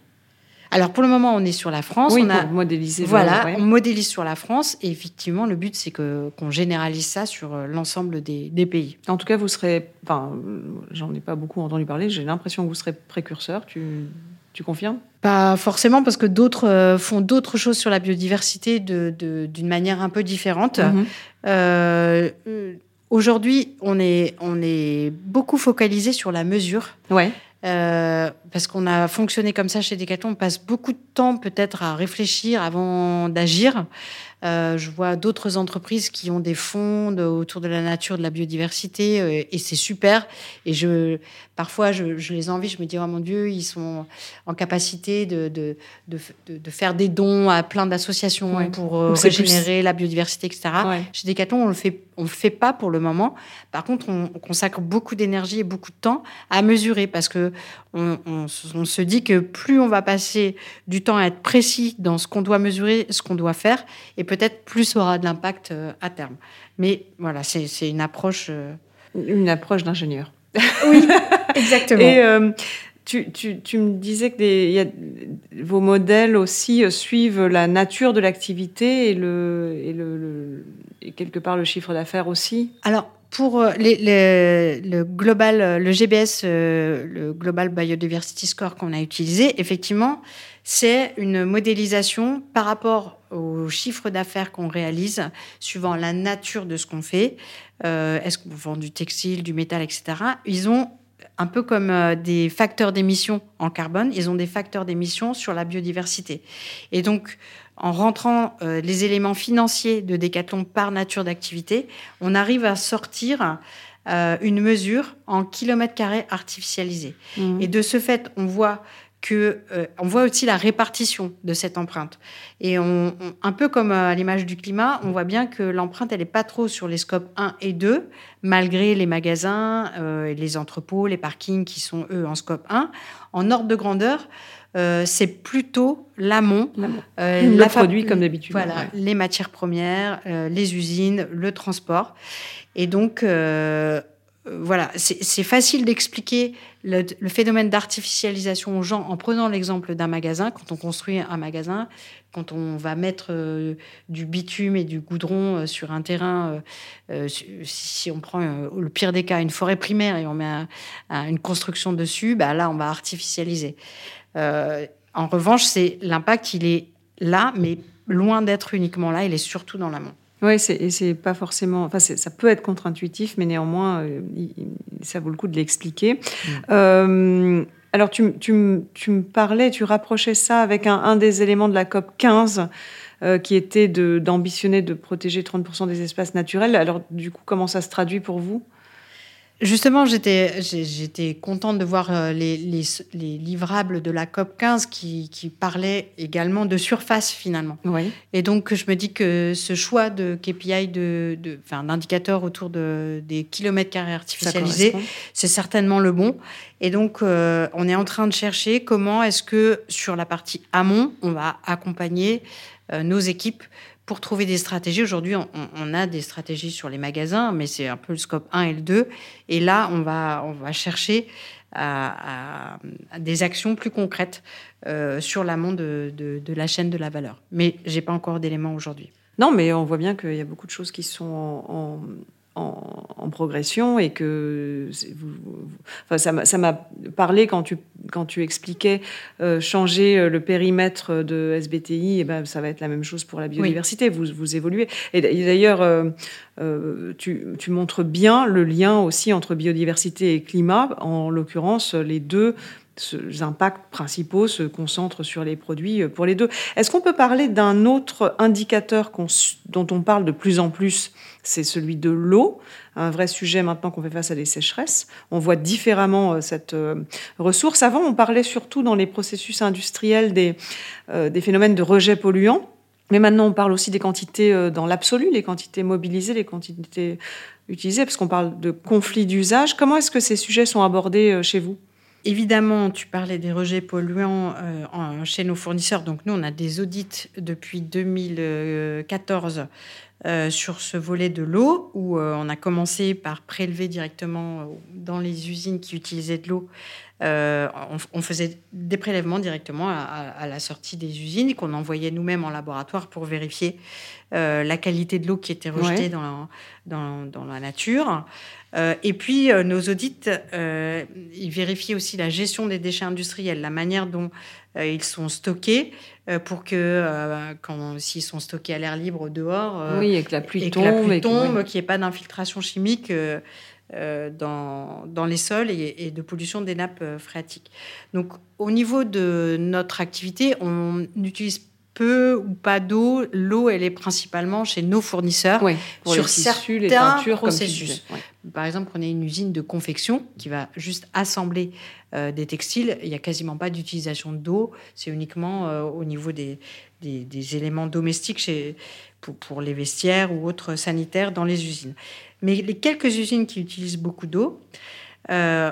Alors pour le moment, on est sur la France. on a modélisé. Voilà, on modélise sur la France et effectivement, le but c'est que qu'on généralise ça sur euh, l'ensemble des, pays. En tout cas, vous serez. Enfin, j'en ai pas beaucoup entendu parler. J'ai l'impression que vous serez précurseur. Tu tu confirmes? Pas forcément, parce que d'autres euh, font d'autres choses sur la biodiversité d'une de, manière un peu différente. Mhm. Euh, aujourd'hui, on est, on est beaucoup focalisé sur la mesure. Ouais. Euh, parce qu'on a fonctionné comme ça chez Decathlon, on passe beaucoup de temps peut-être à réfléchir avant d'agir. Euh, je vois d'autres entreprises qui ont des fonds autour de la nature, de la biodiversité, euh, et c'est super. Et je, parfois, je, les envie, je me dis, oh mon Dieu, ils sont en capacité de, de, de, faire des dons à plein d'associations pour euh, régénérer la biodiversité, etc. Chez Decathlon, on le fait, on le fait pas pour le moment. Par contre, on, consacre beaucoup d'énergie et beaucoup de temps à mesurer parce que on, on, se dit que plus on va passer du temps à être précis dans ce qu'on doit mesurer, ce qu'on doit faire, et peut-être plus aura de l'impact euh, à terme. Mais voilà, c'est une approche. Euh, une approche d'ingénieur. Oui, exactement. Et euh, tu, tu, tu, me disais que y a, vos modèles aussi suivent la nature de l'activité et, le, et, le, et quelque part le chiffre d'affaires aussi? Alors, pour les, le global, le GBS, le Global Biodiversity Score qu'on a utilisé, effectivement, c'est une modélisation par rapport au chiffre d'affaires qu'on réalise, suivant la nature de ce qu'on fait. Euh, est-ce qu'on vend du textile, du métal, etc. Ils ont un peu comme euh, des facteurs d'émission en carbone, ils ont des facteurs d'émission sur la biodiversité. Et donc, en rentrant euh, les éléments financiers de Decathlon par nature d'activité, on arrive à sortir une mesure en kilomètres carrés artificialisés. Mmh. Et de ce fait, on voit que euh, on voit aussi la répartition de cette empreinte. Et on, un peu comme à l'image du climat, on voit bien que l'empreinte, elle n'est pas trop sur les scopes 1 et 2, malgré les magasins, euh, les entrepôts, les parkings qui sont, eux, en scope 1. En ordre de grandeur, euh, c'est plutôt l'amont. Euh, le produit, comme d'habitude. Voilà, les matières premières, les usines, le transport. Et donc, voilà, c'est facile d'expliquer le, phénomène d'artificialisation aux gens en prenant l'exemple d'un magasin. Quand on construit un magasin, quand on va mettre euh, du bitume et du goudron euh, sur un terrain, euh, si, on prend le pire des cas une forêt primaire et on met une construction dessus, bah là on va artificialiser. En revanche, c'est l'impact, il est là, mais loin d'être uniquement là, il est surtout dans l'amont. Oui, et c'est pas forcément. Enfin, ça peut être contre-intuitif, mais néanmoins, euh, ça vaut le coup de l'expliquer. Mm. Euh, alors, tu, tu, tu, me parlais, tu rapprochais ça avec un, un des éléments de la COP 15. Euh, qui était d'ambitionner de, protéger 30% des espaces naturels. Alors, du coup, comment ça se traduit pour vous? Justement, j'étais, j'étais contente de voir euh, les, les, les, livrables de la COP 15 qui, qui, parlaient également de surface finalement. Oui. Et donc, je me dis que ce choix de KPI, de, de, enfin, d'indicateurs autour de, des kilomètres carrés artificialisés, c'est certainement le bon. Et donc, euh, on est en train de chercher comment est-ce que sur la partie amont, on va accompagner euh, nos équipes pour trouver des stratégies. Aujourd'hui, on, a des stratégies sur les magasins, mais c'est un peu le scope 1 et le 2. Et là, on va, on va chercher à, des actions plus concrètes euh, sur l'amont de, de, la chaîne de la valeur. Mais j'ai pas encore d'éléments aujourd'hui. Non, mais on voit bien qu'il y a beaucoup de choses qui sont en, progression et que enfin, ça m'a parlé quand tu, quand tu expliquais euh, changer euh, le périmètre de SBTI, et ben, ça va être la même chose pour la biodiversité, vous, vous évoluez. Et, d'ailleurs, euh, tu, tu, montres bien le lien aussi entre biodiversité et climat, en l'occurrence les deux les impacts principaux se concentrent sur les produits pour les deux. Est-ce qu'on peut parler d'un autre indicateur dont on parle de plus en plus? C'est celui de l'eau, un vrai sujet maintenant qu'on fait face à des sécheresses. On voit différemment euh, cette euh, ressource. Avant, on parlait surtout dans les processus industriels euh, des phénomènes de rejet polluant. Mais maintenant, on parle aussi des quantités dans l'absolu, les quantités mobilisées, les quantités utilisées, parce qu'on parle de conflits d'usage. Comment est-ce que ces sujets sont abordés chez vous? Évidemment, tu parlais des rejets polluants chez nos fournisseurs. Donc nous, on a des audits depuis 2014 euh, sur ce volet de l'eau, où euh, on a commencé par prélever directement euh, dans les usines qui utilisaient de l'eau. On, faisait des prélèvements directement à, la sortie des usines qu'on envoyait nous-mêmes en laboratoire pour vérifier la qualité de l'eau qui était rejetée dans, dans, dans, la nature. Et puis, nos audits, ils vérifiaient aussi la gestion des déchets industriels, la manière dont ils sont stockés, euh, pour que, euh, quand s'ils sont stockés à l'air libre dehors, euh, oui, et que la pluie tombe, qu'il n'y ait pas d'infiltration chimique dans, dans, les sols et, de pollution des nappes phréatiques. Donc, au niveau de notre activité, on utilise peu ou pas d'eau. L'eau, elle est principalement chez nos fournisseurs pour sur les tissus, les peintures, processus. Par exemple, on a une usine de confection qui va juste assembler euh, des textiles. Il n'y a quasiment pas d'utilisation d'eau. C'est uniquement euh, au niveau des, des, éléments domestiques chez, pour, pour, les vestiaires ou autres sanitaires dans les usines. Mais les quelques usines qui utilisent beaucoup d'eau, euh,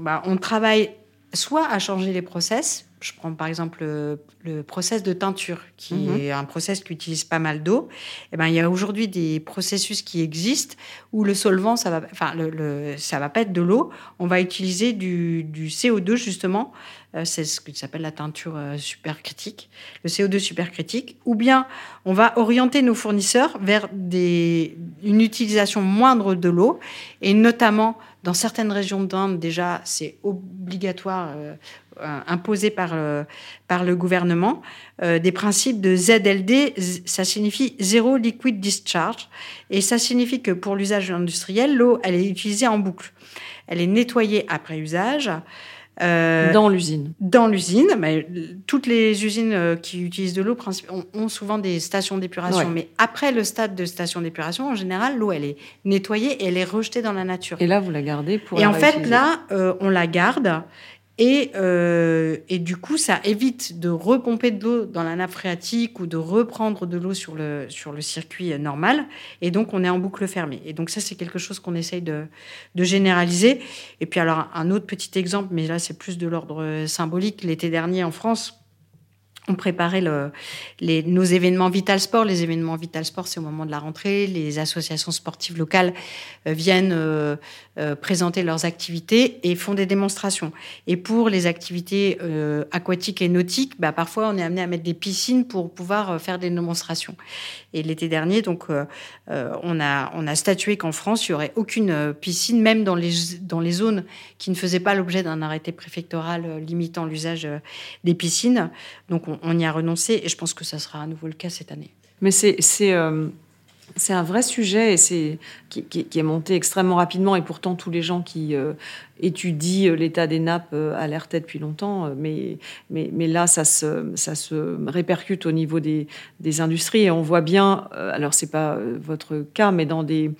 bah, on travaille soit à changer les process, je prends par exemple le, process de teinture, qui mhm. est un process qui utilise pas mal d'eau. Eh ben, il y a aujourd'hui des processus qui existent où le solvant, ça va, enfin, le, ça va pas être de l'eau. On va utiliser du, du CO2 justement. Euh, c'est ce qui s'appelle la teinture euh, supercritique, le CO2 supercritique. Ou bien on va orienter nos fournisseurs vers des, une utilisation moindre de l'eau et notamment dans certaines régions d'Inde, déjà, c'est obligatoire, euh, euh, imposé par, euh, par le gouvernement, des principes de ZLD, ça signifie Zero Liquid Discharge, et ça signifie que pour l'usage industriel, l'eau, elle est utilisée en boucle. Elle est nettoyée après usage. Euh, dans l'usine. Dans l'usine. Mais toutes les usines euh, qui utilisent de l'eau ont, souvent des stations d'épuration. Mais après le stade de station d'épuration, en général, l'eau, elle est nettoyée et elle est rejetée dans la nature. Et là, vous la gardez pour. Et en fait, là, euh, on la garde et, euh, et, du coup, ça évite de repomper de l'eau dans la nappe phréatique ou de reprendre de l'eau sur le, sur le circuit normal. Et donc, on est en boucle fermée. Et donc, ça, c'est quelque chose qu'on essaye de, généraliser. Et puis, alors, un autre petit exemple, mais là, c'est plus de l'ordre symbolique. L'été dernier, en France, on préparait nos événements Vital Sport. Les événements Vital Sport, c'est au moment de la rentrée. Les associations sportives locales euh, viennent euh, euh, présenter leurs activités et font des démonstrations. Et pour les activités aquatiques et nautiques, bah, parfois on est amené à mettre des piscines pour pouvoir faire des démonstrations. Et l'été dernier, donc, on, a, on a statué qu'en France, il n'y aurait aucune piscine, même dans les, dans les zones qui ne faisaient pas l'objet d'un arrêté préfectoral limitant l'usage des piscines. Donc on, on, y a renoncé et je pense que ça sera à nouveau le cas cette année. Mais c'est euh, c'est un vrai sujet et c'est qui, est monté extrêmement rapidement et pourtant tous les gens qui euh, étudient l'état des nappes euh, alertaient depuis longtemps. Mais, mais, mais là, ça se, ça se répercute au niveau des, des industries et on voit bien. alors c'est pas votre cas, mais dans des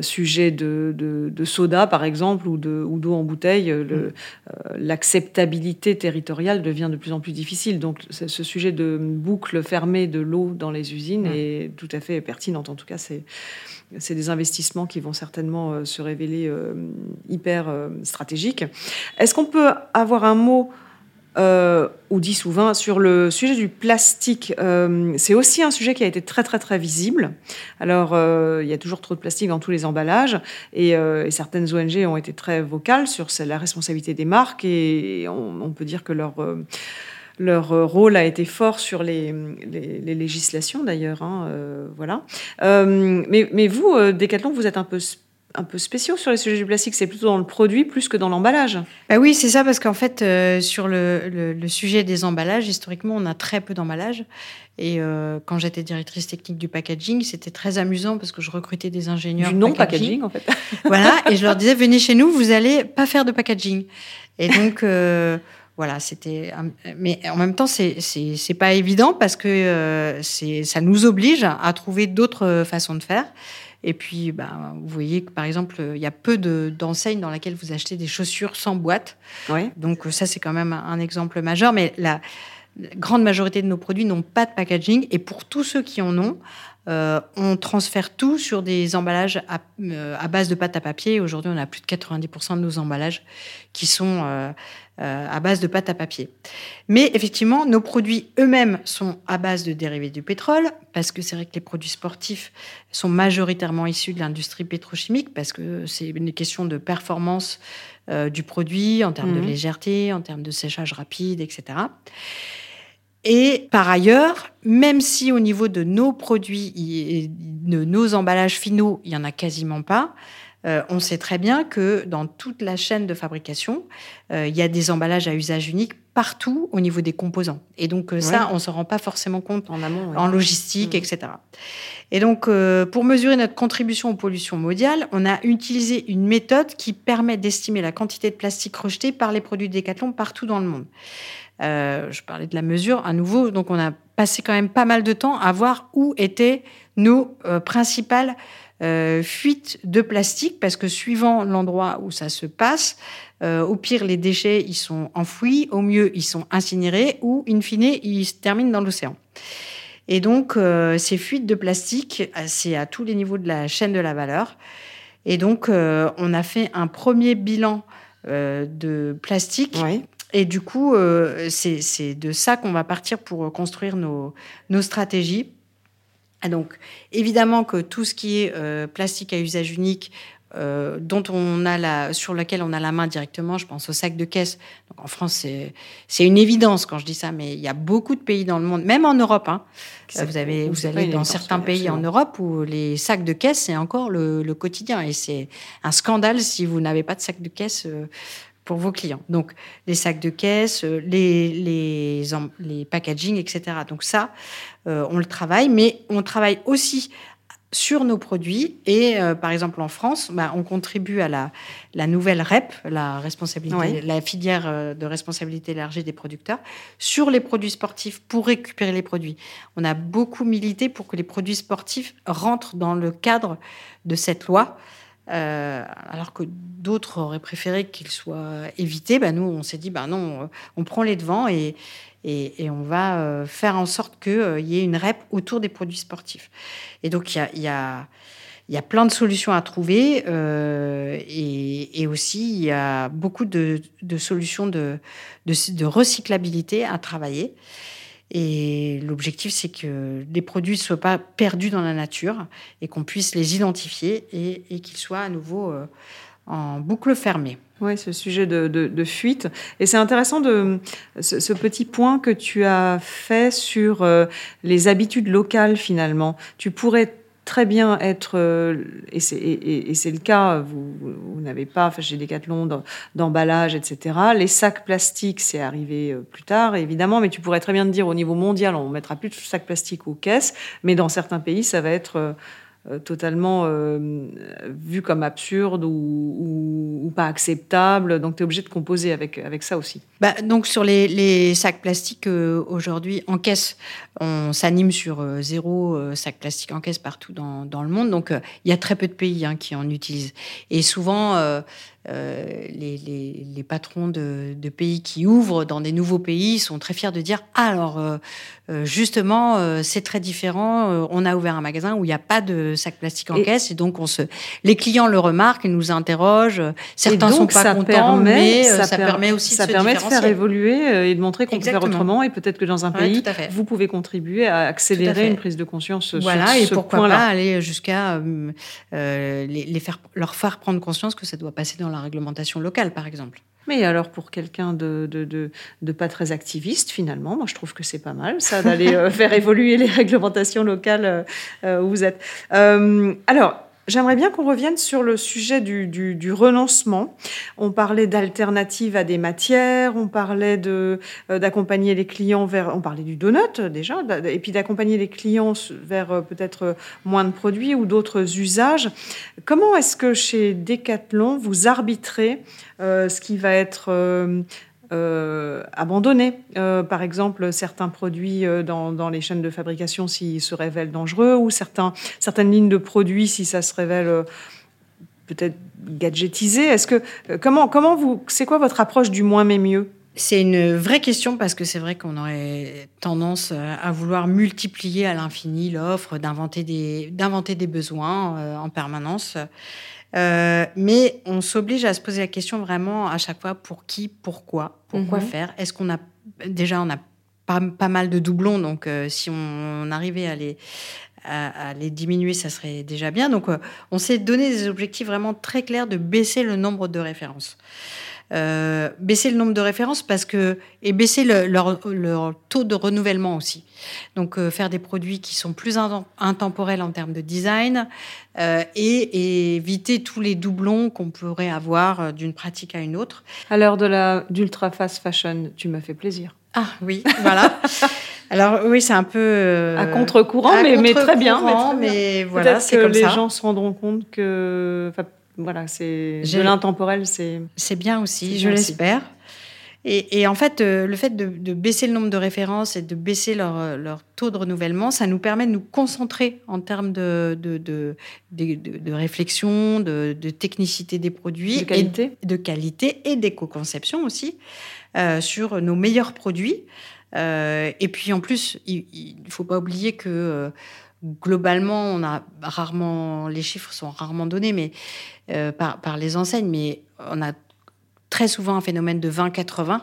sujet de, soda, par exemple, ou d'eau en bouteille, mm. l'acceptabilité territoriale devient de plus en plus difficile. Donc, ce sujet de boucle fermée de l'eau dans les usines mm. est tout à fait pertinent. En tout cas, c'est des investissements qui vont certainement euh, se révéler euh, hyper euh, stratégiques. Est-ce qu'on peut avoir un mot ou 10 ou 20 sur le sujet du plastique C'est aussi un sujet qui a été très très très visible. Alors, il y a toujours trop de plastique dans tous les emballages et, certaines ONG ont été très vocales sur la responsabilité des marques et on, peut dire que leur leur euh, rôle a été fort sur les, législations d'ailleurs. Hein, euh, voilà. Euh, mais, vous, Decathlon, vous êtes un peu un peu spéciaux sur les sujets du plastique. C'est plutôt dans le produit plus que dans l'emballage. Bah oui, c'est ça, parce qu'en fait, sur le, sujet des emballages, historiquement, on a très peu d'emballages. Et quand j'étais directrice technique du packaging, c'était très amusant parce que je recrutais des ingénieurs. Du non-packaging, en fait. voilà, et je leur disais, venez chez nous, vous allez pas faire de packaging. Et donc, voilà, c'était. Mais en même temps, c'est c'est pas évident parce que euh, c'est ça nous oblige à trouver d'autres façons de faire. Et puis, bah, vous voyez que par exemple, il y a peu d'enseignes dans lesquelles vous achetez des chaussures sans boîte. Donc ça, c'est quand même un exemple majeur. Mais la, grande majorité de nos produits n'ont pas de packaging. Et pour tous ceux qui en ont, euh, on transfère tout sur des emballages euh, à, base de pâte à papier. Aujourd'hui, on a plus de 90% de nos emballages qui sont euh, à base de pâte à papier. Mais effectivement, nos produits eux-mêmes sont à base de dérivés du pétrole, parce que c'est vrai que les produits sportifs sont majoritairement issus de l'industrie pétrochimique, parce que c'est une question de performance du produit en termes de mmh. légèreté, en termes de séchage rapide, etc. Et par ailleurs, même si au niveau de nos produits, de nos emballages finaux, il y en a quasiment pas, euh, on sait très bien que dans toute la chaîne de fabrication, euh, il y a des emballages à usage unique partout au niveau des composants. Et donc euh, ça, on ne se rend pas forcément compte en amont, en logistique, mm. etc. Et donc, pour mesurer notre contribution aux pollutions mondiales, on a utilisé une méthode qui permet d'estimer la quantité de plastique rejeté par les produits de Décathlon partout dans le monde. Je parlais de la mesure à nouveau, donc on a passé quand même pas mal de temps à voir où étaient nos principales euh, fuites de plastique, parce que suivant l'endroit où ça se passe, au pire les déchets ils sont enfouis, au mieux ils sont incinérés, ou in fine ils se terminent dans l'océan. Et donc ces fuites de plastique, c'est à tous les niveaux de la chaîne de la valeur. Et donc on a fait un premier bilan de plastique oui. Et du coup, euh, c'est de ça qu'on va partir pour construire nos, nos stratégies. Et donc, évidemment que tout ce qui est euh, plastique à usage unique, euh, dont on a la, sur lequel on a la main directement, je pense au sac de caisse. Donc en France, c'est une évidence quand je dis ça, mais il y a beaucoup de pays dans le monde, même en Europe. Hein, vous avez, vous allez dans certains pays en Europe où les sacs de caisse c'est encore le, le, quotidien et c'est un scandale si vous n'avez pas de sac de caisse pour vos clients. Donc, les sacs de caisse, euh, les, les, les packaging, etc. Donc ça, euh, on le travaille, mais on travaille aussi sur nos produits. Et euh, par exemple, en France, bah, on contribue à la, la nouvelle REP, la, responsabilité, la filière de responsabilité élargie des producteurs, sur les produits sportifs pour récupérer les produits. On a beaucoup milité pour que les produits sportifs rentrent dans le cadre de cette loi. Euh, alors que d'autres auraient préféré qu'ils soient évités, ben nous, on s'est dit, ben non, on prend les devants et, on va euh, faire en sorte qu'il euh, y ait une REP autour des produits sportifs. Et donc, il y a, plein de solutions à trouver et, aussi, il y a beaucoup de, solutions de, recyclabilité à travailler. Et l'objectif, c'est que les produits ne soient pas perdus dans la nature et qu'on puisse les identifier et, qu'ils soient à nouveau euh, en boucle fermée. Oui, ce sujet de, fuite. Et c'est intéressant de ce, petit point que tu as fait sur euh, les habitudes locales finalement. Tu pourrais très bien être, euh, et c'est le cas, vous, n'avez pas, enfin, chez Decathlon, d'emballage, etc. Les sacs plastiques, c'est arrivé euh, plus tard, évidemment, mais tu pourrais très bien te dire au niveau mondial, on mettra plus de sacs plastiques aux caisses, mais dans certains pays, ça va être euh, totalement vu comme absurde ou, pas acceptable. Donc, tu es obligé de composer avec, avec ça aussi. bah, Donc sur les, sacs plastiques, aujourd'hui, en caisse, on s'anime sur zéro sac plastique en caisse partout dans, dans le monde. Donc il y a très peu de pays hein, qui en utilisent. Et souvent, euh, les, les, les, patrons de, de, pays qui ouvrent dans des nouveaux pays sont très fiers de dire ah, alors euh, euh, justement c'est très différent. on a ouvert un magasin où il n'y a pas de sac plastique en caisse et donc on se, les clients le remarquent, ils nous interrogent. Certains ne sont pas contents, mais ça, permet aussi ça de permet de faire évoluer et de montrer qu'on peut faire autrement et peut-être que dans un pays vous pouvez contribuer à accélérer une prise de conscience voilà, sur et ce pourquoi pas aller jusqu'à les, les faire leur faire prendre conscience que ça doit passer dans la réglementation locale, par exemple. Mais alors pour quelqu'un de, pas très activiste, finalement, moi je trouve que c'est pas mal ça d'aller euh, faire évoluer les réglementations locales euh, euh, où vous êtes. alors, J'aimerais bien qu'on revienne sur le sujet du, renoncement. On parlait d'alternatives à des matières, on parlait euh, d'accompagner les clients vers, on parlait du donut déjà, et puis d'accompagner les clients vers euh, peut-être moins de produits ou d'autres usages. Comment est-ce que chez Decathlon vous arbitrez euh, ce qui va être euh, abandonner, euh, par exemple, certains produits euh, dans, les chaînes de fabrication s'ils se révèlent dangereux, ou certains, certaines lignes de produits si ça se révèle peut-être gadgetisé. Est-ce que comment comment vous c'est quoi votre approche du moins mais mieux? C'est une vraie question parce que c'est vrai qu'on aurait tendance à vouloir multiplier à l'infini l'offre, d'inventer des, d'inventer des besoins en permanence. Euh, mais on s'oblige à se poser la question vraiment à chaque fois pour qui, pourquoi, pourquoi mhm. faire? Est-ce qu'on a déjà on a pas, pas mal de doublons, donc euh, si on, arrivait à les à, les diminuer, ça serait déjà bien. Donc euh, on s'est donné des objectifs vraiment très clairs de baisser le nombre de références. Euh, baisser le nombre de références parce que et baisser leur, taux de renouvellement aussi. Donc euh, faire des produits qui sont plus intemporels en termes de design euh, et, éviter tous les doublons qu'on pourrait avoir d'une pratique à une autre. À l'heure de la d'ultra fast fashion, tu m'as fait plaisir. Ah oui, voilà. Alors oui, c'est un peu à contre-courant, mais, mais, très bien. Mais, voilà, c'est que les gens se rendront compte que voilà, c'est de l'intemporel, c'est. C'est bien aussi, je l'espère. Et, en fait, euh, le fait de, baisser le nombre de références et de baisser leur, leur, taux de renouvellement, ça nous permet de nous concentrer en termes de, de, de réflexion, de, technicité des produits, de qualité, et, de qualité et d'éco-conception aussi euh, sur nos meilleurs produits. Euh, et puis en plus, il ne faut pas oublier que globalement, on a rarement, les chiffres sont rarement donnés, mais euh, par, les enseignes, mais on a très souvent un phénomène de 20-80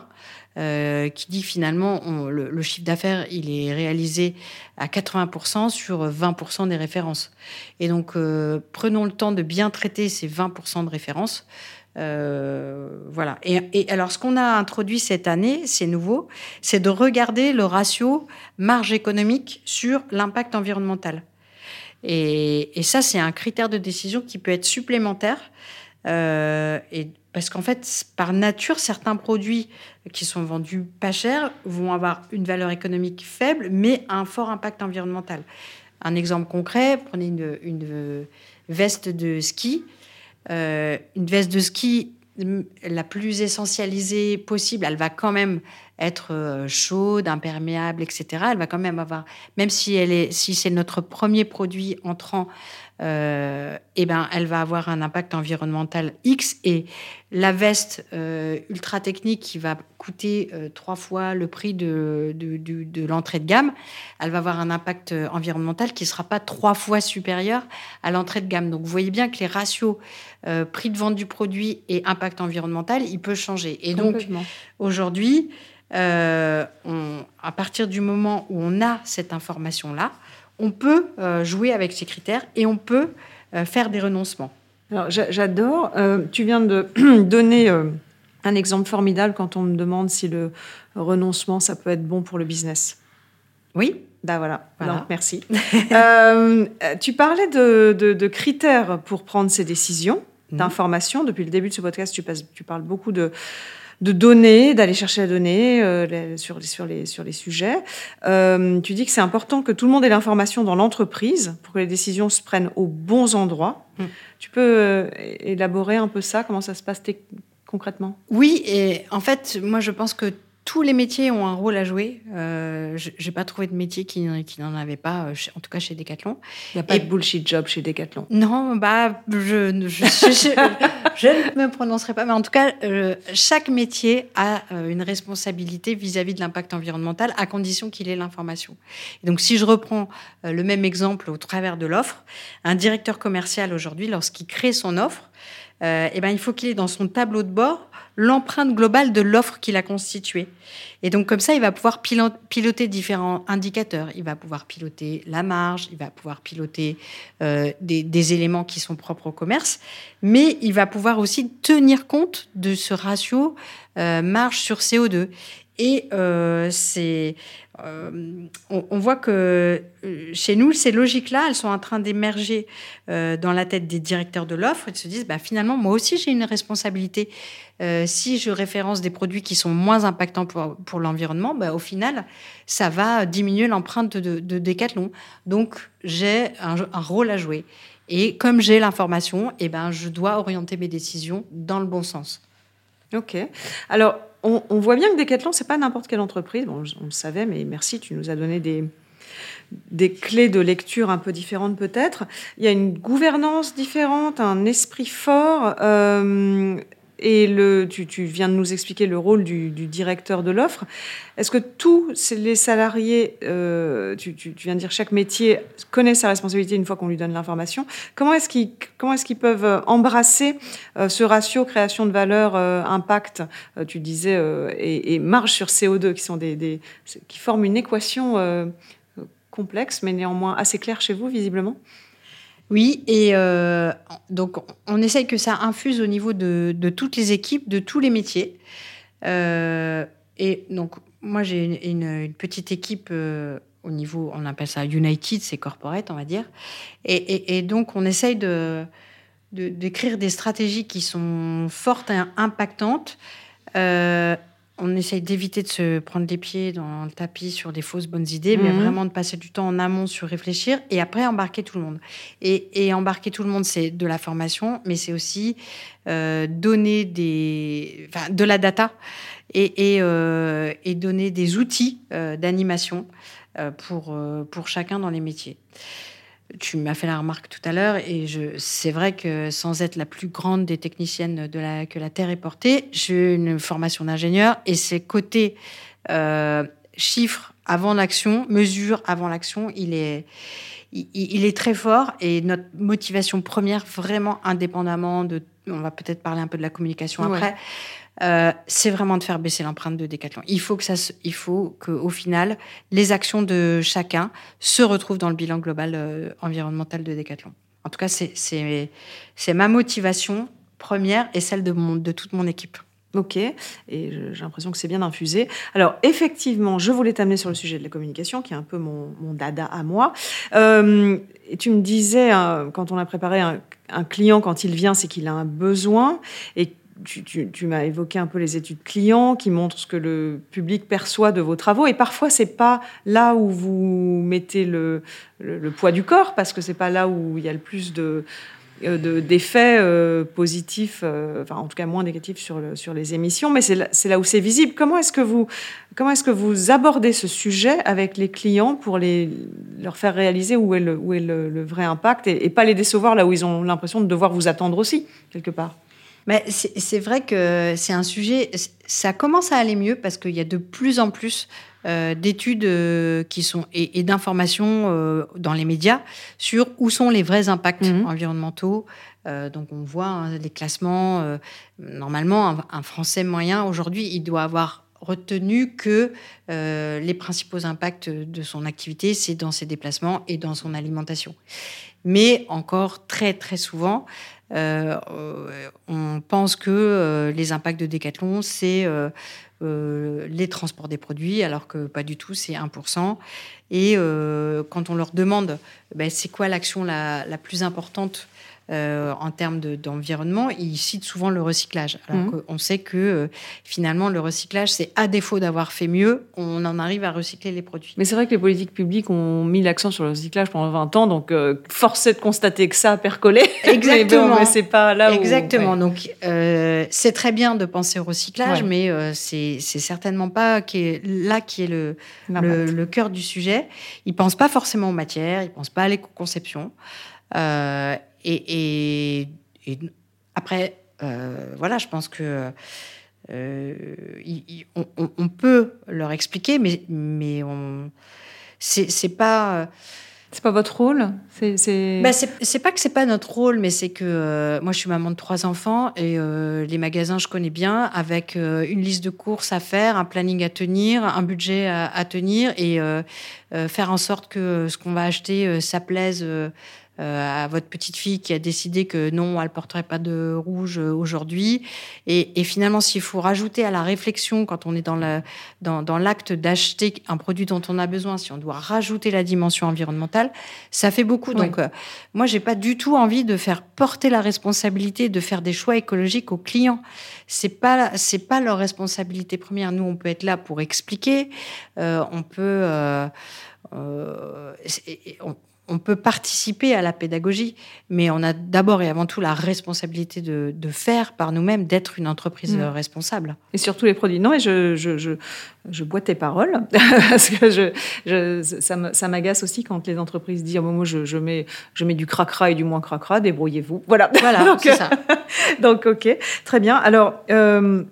euh, qui dit finalement le, chiffre d'affaires il est réalisé à 80% sur 20% des références. Et donc euh, prenons le temps de bien traiter ces 20% de références. Voilà. Et, alors, ce qu'on a introduit cette année, c'est nouveau, c'est de regarder le ratio marge économique sur l'impact environnemental. Et, ça, c'est un critère de décision qui peut être supplémentaire. Euh, parce qu'en fait, par nature, certains produits qui sont vendus pas cher vont avoir une valeur économique faible, mais un fort impact environnemental. Un exemple concret, prenez une, veste de ski. Euh, une veste de ski la plus essentialisée possible, elle va quand même être euh, chaude, imperméable, etc. Elle va quand même avoir, même si elle est, si c'est notre premier produit entrant, euh, eh ben, elle va avoir un impact environnemental X. Et la veste euh, ultra technique qui va coûter trois fois le prix de, de, de, l'entrée de gamme, elle va avoir un impact environnemental qui ne sera pas trois fois supérieur à l'entrée de gamme. Donc vous voyez bien que les ratios prix de vente du produit et impact environnemental, il peut changer. Et donc aujourd'hui, euh, à partir du moment où on a cette information-là, on peut euh, jouer avec ces critères et on peut euh, faire des renoncements. Alors, j'adore. tu viens de donner un exemple formidable quand on me demande si le renoncement, ça peut être bon pour le business. Oui. Ben voilà, voilà. merci. tu parlais de, de, critères pour prendre ces décisions. D'informations. Depuis le début de ce podcast, tu, passes, tu parles beaucoup de, de donner, d'aller chercher la donnée euh, sur, sur, les, sur les sujets. Euh, tu dis que c'est important que tout le monde ait l'information dans l'entreprise pour que les décisions se prennent aux bons endroits. Mm. Tu peux euh, élaborer un peu ça? Comment ça se passe concrètement? Oui, et en fait, moi je pense que tous les métiers ont un rôle à jouer. Euh, je n'ai pas trouvé de métier qui, n'en avait pas, euh, en tout cas chez Decathlon. Il n'y a pas de bullshit job chez Decathlon. Non, bah, je, ne me prononcerai pas, mais en tout cas, euh, chaque métier a une responsabilité vis-à-vis de l'impact environnemental, à condition qu'il ait l'information. Donc, si je reprends le même exemple au travers de l'offre, un directeur commercial aujourd'hui, lorsqu'il crée son offre, eh ben, il faut qu'il ait dans son tableau de bord l'empreinte globale de l'offre qu'il a constituée. Et donc comme ça, il va pouvoir piloter différents indicateurs. Il va pouvoir piloter la marge, il va pouvoir piloter euh, des, éléments qui sont propres au commerce, mais il va pouvoir aussi tenir compte de ce ratio euh, marge sur CO2. Et euh, c'est euh, on, voit que euh, chez nous, ces logiques-là, elles sont en train d'émerger dans la tête des directeurs de l'offre. Ils se disent, bah, finalement, moi aussi, j'ai une responsabilité. si je référence des produits qui sont moins impactants pour, l'environnement, bah, au final, ça va diminuer l'empreinte de, de Decathlon. Donc, j'ai un, rôle à jouer. Et comme j'ai l'information, eh ben, je dois orienter mes décisions dans le bon sens. Ok. Alors, on, voit bien que Decathlon, c'est pas n'importe quelle entreprise. Bon, on le savait, mais merci, tu nous as donné des, des clés de lecture un peu différentes peut-être. Il y a une gouvernance différente, un esprit fort. Euh, et tu, viens de nous expliquer le rôle du, directeur de l'offre. Est-ce que tous les salariés, euh, tu, viens de dire chaque métier connaît sa responsabilité une fois qu'on lui donne l'information. Comment est-ce qu'ils peuvent embrasser euh, ce ratio création de valeur euh, impact, tu disais, et, marge sur CO2 qui sont des qui forment une équation complexe mais néanmoins assez claire chez vous visiblement? Oui, et euh, donc on essaye que ça infuse au niveau de, toutes les équipes, de tous les métiers. Euh, et donc moi j'ai une, petite équipe euh, au niveau, on appelle ça United, c'est corporate, on va dire. Et, donc on essaye de d'écrire des stratégies qui sont fortes et impactantes on essaye d'éviter de se prendre les pieds dans le tapis sur des fausses bonnes idées, mais mhm. vraiment de passer du temps en amont sur réfléchir et après embarquer tout le monde. Et, embarquer tout le monde, c'est de la formation, mais c'est aussi euh, donner des, de la data et, euh, donner des outils euh, d'animation pour, pour chacun dans les métiers tu m'as fait la remarque tout à l'heure, et c'est vrai que sans être la plus grande des techniciennes de la, que la Terre est portée, j'ai une formation d'ingénieur, et c'est côté euh, chiffres avant l'action, mesure avant l'action, il est, il, est très fort, et notre motivation première, vraiment indépendamment de, on va peut-être parler un peu de la communication après, euh, c'est vraiment de faire baisser l'empreinte de Decathlon. Il faut que ça, il faut que au final, les actions de chacun se retrouvent dans le bilan global euh, environnemental de Decathlon. En tout cas, c'est ma motivation première et celle de de toute mon équipe. Ok, et j'ai l'impression que c'est bien infusé. Alors effectivement, je voulais t'amener sur le sujet de la communication, qui est un peu mon, dada à moi. Euh, et tu me disais, quand on a préparé un, un client, quand il vient, c'est qu'il a un besoin, et tu, m'as évoqué un peu les études clients qui montrent ce que le public perçoit de vos travaux. Et parfois, c'est pas là où vous mettez le, poids du corps, parce que c'est pas là où il y a le plus euh, d'effets euh, positifs, euh, enfin en tout cas moins négatifs sur, les émissions, mais c'est là, où c'est visible. Comment est-ce que vous abordez ce sujet avec les clients pour leur faire réaliser où est le, où est le, vrai impact et, et, pas les décevoir là où ils ont l'impression de devoir vous attendre aussi quelque part? Mais c'est vrai que c'est un sujet, ça commence à aller mieux parce qu'il y a de plus en plus euh, d'études euh, qui sont et, d'informations euh, dans les médias sur où sont les vrais impacts mhm. environnementaux. donc on voit hein, les classements. normalement, un, Français moyen aujourd'hui, il doit avoir retenu que les principaux impacts de son activité, c'est dans ses déplacements et dans son alimentation. Mais encore très très souvent, euh, on pense que euh, les impacts de Decathlon, c'est euh, les transports des produits, alors que pas du tout, c'est 1%. Et quand on leur demande ben, c'est quoi l'action la, plus importante en termes d'environnement, ils citent souvent le recyclage. Alors Mhm. qu'on sait que finalement, le recyclage, c'est à défaut d'avoir fait mieux, on en arrive à recycler les produits. Mais c'est vrai que les politiques publiques ont mis l'accent sur le recyclage pendant 20 ans, donc euh, force est de constater que ça a percolé. Exactement. mais, bon, mais c'est pas là où... Exactement. Donc, euh, c'est très bien de penser au recyclage, Ouais. mais euh, c'est certainement pas qui est, là qui est le, le, L'impact. le cœur du sujet. Ils pensent pas forcément aux matières, ils pensent pas à l'éco-conception. Euh, et, et- et après, euh, voilà, je pense que euh, on, peut leur expliquer, mais, mais on c'est c'est pas. C'est pas votre rôle? C'est c'est- Bah, c'est c'est pas que c'est pas notre rôle, mais c'est que euh, moi je suis maman de trois enfants et euh, les magasins je connais bien avec euh, une liste de courses à faire, un planning à tenir, un budget à, à tenir et faire en sorte que ce qu'on va acheter ça plaise à votre petite fille qui a décidé que non, elle porterait pas de rouge euh, aujourd'hui. Et, et finalement, s'il faut rajouter à la réflexion quand on est dans la- dans, dans l'acte d'acheter un produit dont on a besoin, si on doit rajouter la dimension environnementale, ça fait beaucoup. Oui. Donc, euh, moi, j'ai pas du tout envie de faire porter la responsabilité de faire des choix écologiques aux clients. C'est pas c'est pas leur responsabilité première. Nous, on peut être là pour expliquer. Euh, on peut euh, euh, on, on peut participer à la pédagogie, mais on a d'abord et avant tout la responsabilité de, de faire par nous-mêmes, d'être une entreprise Mm. responsable. Et surtout les produits. Non, mais je, je, je, je bois tes paroles, parce que je, je, ça m'agace aussi quand les entreprises disent, bon, moi, je, mets, je mets du cracra et du moins cracra, débrouillez-vous. Voilà. Voilà, Donc, c'est ça. Donc, ok, très bien. Alors, euh,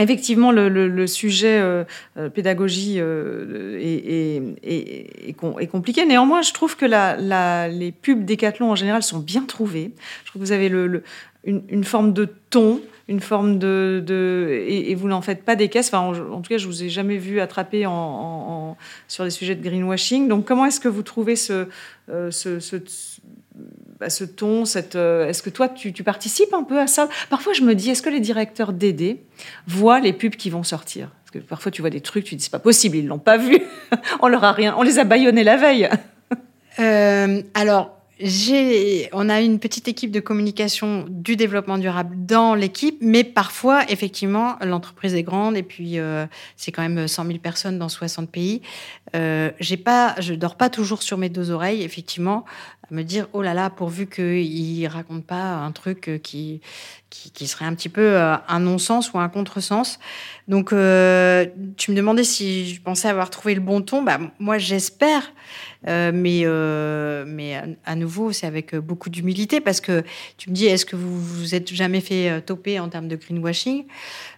effectivement, le, le- le sujet euh, euh, pédagogie euh, est, est- est- est com- est compliqué. Néanmoins, je trouve que la, la- les pubs Décathlon en général sont bien trouvées. Je trouve que vous avez le, une, une forme de ton, une forme de, de et, vous n'en faites pas des caisses. Enfin, en, tout cas, je vous ai jamais vu attraper en, en- sur des sujets de greenwashing. Donc, comment est-ce que vous trouvez ce, euh, ce, ce, ce ton, cette, euh, est-ce que toi, tu, participes un peu à ça? Parfois, je me dis, est-ce que les directeurs DD voient les pubs qui vont sortir? Parce que parfois, tu vois des trucs, tu dis, c'est pas possible, ils l'ont pas vu. on leur a rien, on les a baillonnés la veille. Euh, alors, on a une petite équipe de communication du développement durable dans l'équipe, mais parfois, effectivement, l'entreprise est grande et puis euh, c'est quand même 100 000 personnes dans 60 pays. Euh, j'ai pas, je dors pas toujours sur mes deux oreilles, effectivement, me dire oh là là, pourvu qu'ils racontent pas un truc euh, qui qui, qui serait un petit peu euh, un non-sens ou un contresens. Donc, euh, tu me demandais si je pensais avoir trouvé le bon ton. Bah, moi, j'espère. Euh, mais euh, mais à, nouveau, c'est avec beaucoup d'humilité parce que tu me dis, est-ce que vous vous êtes jamais fait toper en termes de greenwashing?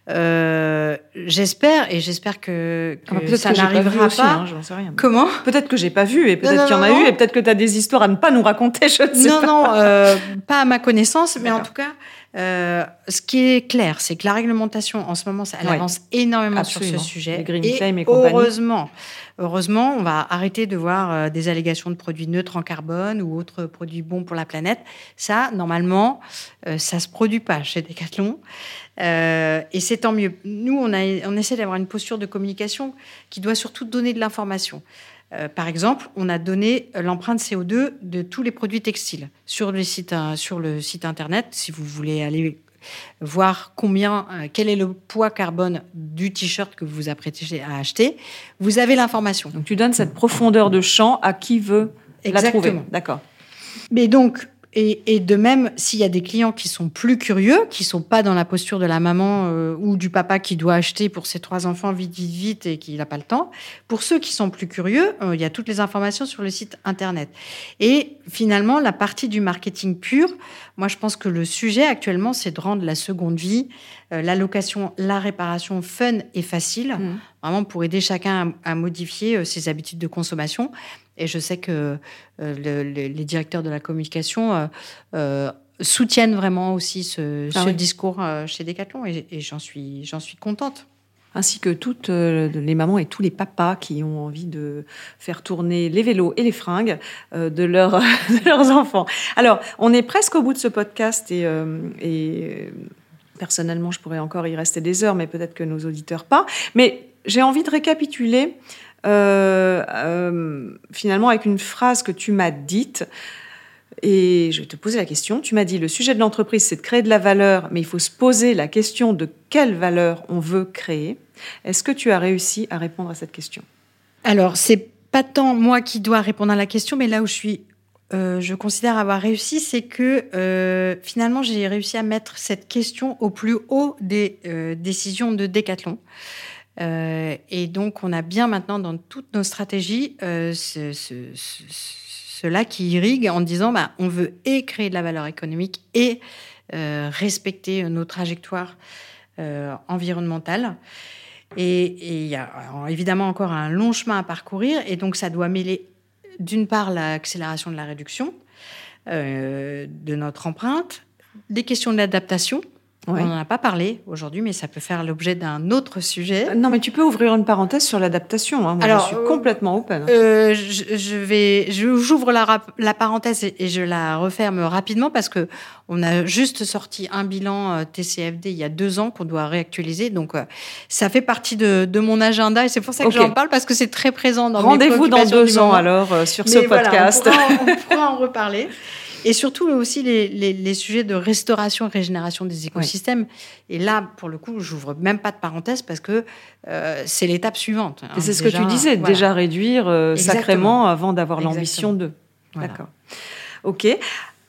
J'espère et j'espère que, que Ah bah, ça que pas vu n'arrivera aussi, pas. hein, j'en sais rien. Comment? Peut-être que j'ai pas vu et peut-être qu'il y en a non, eu et peut-être que tu as des histoires à ne pas nous raconter, je ne sais Non, pas. non, pas à ma connaissance, mais en tout cas, euh, ce qui est clair, c'est que la réglementation, en ce moment, ça, elle Ouais. avance énormément sur ce sujet. Green et et heureusement, heureusement, on va arrêter de voir euh, des allégations de produits neutres en carbone ou autres produits bons pour la planète. Ça, normalement, euh, ça se produit pas chez Decathlon. Euh, et c'est tant mieux. Nous, on, a, on essaie d'avoir une posture de communication qui doit surtout donner de l'information. Euh, par exemple, on a donné euh, l'empreinte CO2 de tous les produits textiles sur le site, euh, sur le site internet. Si vous voulez aller voir combien, euh, quel est le poids carbone du t-shirt que vous vous apprêtez à acheter, vous avez l'information. Donc tu donnes cette profondeur de champ à qui veut la trouver. D'accord. Mais donc, et, et de même, s'il y a des clients qui sont plus curieux, qui sont pas dans la posture de la maman euh, ou du papa qui doit acheter pour ses trois enfants vite, vite, vite et qui n'a pas le temps, pour ceux qui sont plus curieux, euh, il y a toutes les informations sur le site internet. Et finalement, la partie du marketing pur, moi, je pense que le sujet actuellement, c'est de rendre la seconde vie, euh, la location, la réparation fun et facile, Mhm. vraiment pour aider chacun à, à modifier euh, ses habitudes de consommation. Et je sais que euh, le- le- les directeurs de la communication euh, euh, soutiennent vraiment aussi ce, Ah ce oui. discours chez Decathlon et, et j'en suis, j'en suis contente. Ainsi que toutes les mamans et tous les papas qui ont envie de faire tourner les vélos et les fringues de, leurs- de leurs enfants. Alors, on est presque au bout de ce podcast et, et, personnellement, je pourrais encore y rester des heures, mais peut-être que nos auditeurs pas. Mais j'ai envie de récapituler finalement avec une phrase que tu m'as dite. Et je vais te poser la question. Tu m'as dit le sujet de l'entreprise, c'est de créer de la valeur, mais il faut se poser la question de quelle valeur on veut créer. Est-ce que tu as réussi à répondre à cette question? Alors, c'est pas tant moi qui dois répondre à la question, mais là où je suis, euh, je considère avoir réussi, c'est que euh, finalement j'ai réussi à mettre cette question au plus haut des euh, décisions de Decathlon. et donc, on a bien maintenant dans toutes nos stratégies ce, cela qui irrigue en disant bah, on veut et créer de la valeur économique et respecter nos trajectoires environnementales. Et il y a évidemment encore un long chemin à parcourir. Et donc, ça doit mêler, d'une part, l'accélération de la réduction euh, de notre empreinte, des questions d'adaptation, on n'en a pas parlé aujourd'hui, mais ça peut faire l'objet d'un autre sujet. Euh, non, mais tu peux ouvrir une parenthèse sur l'adaptation. Hein. Alors, je suis complètement open. Euh, je, vais, j'ouvre la, la, parenthèse et, je la referme rapidement parce que on a juste sorti un bilan euh, TCFD il y a deux ans qu'on doit réactualiser. Donc, ça fait partie de, mon agenda et c'est pour ça que j'en parle parce que c'est très présent dans Rendez-vous dans deux ans alors sur ce podcast. on pourra en reparler. Et surtout aussi les, les, sujets de restauration et régénération des écosystèmes. Et là, pour le coup, j'ouvre même pas de parenthèse parce que euh, c'est l'étape suivante. Hein. c'est ce que tu disais, déjà réduire euh, sacrément avant d'avoir l'ambition de. D'accord. Ok.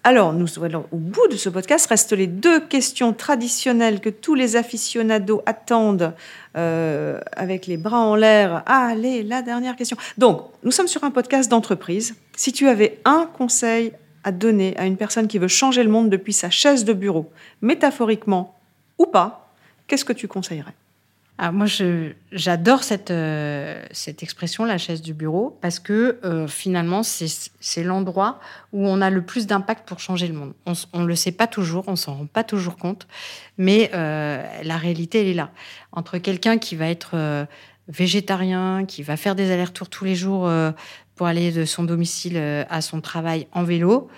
Alors, nous allons au bout de ce podcast. Restent les deux questions traditionnelles que tous les aficionados attendent euh, avec les bras en l'air. allez, la dernière question. Donc, nous sommes sur un podcast d'entreprise. Si tu avais un conseil à donner à une personne qui veut changer le monde depuis sa chaise de bureau, métaphoriquement ou pas, qu'est-ce que tu conseillerais? Ah, moi, j'adore cette, euh, cette expression, la chaise du bureau, parce que euh, finalement, c'est l'endroit où on a le plus d'impact pour changer le monde. On ne le sait pas toujours, on s'en rend pas toujours compte, mais euh, la réalité, elle est là. Entre quelqu'un qui va être végétarien, qui va faire des allers-retours tous les jours pour aller de son domicile euh, à son travail en vélo.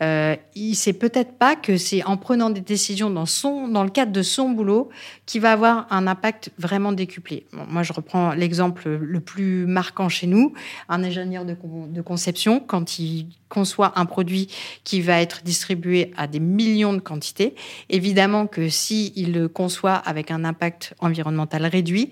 Euh, il sait peut-être pas que c'est en prenant des décisions dans, son, dans le cadre de son boulot qu'il va avoir un impact vraiment décuplé. moi, je reprends l'exemple le plus marquant chez nous. Un ingénieur de, conception, quand il conçoit un produit qui va être distribué à des millions de quantités, évidemment que s'il il le conçoit avec un impact environnemental réduit,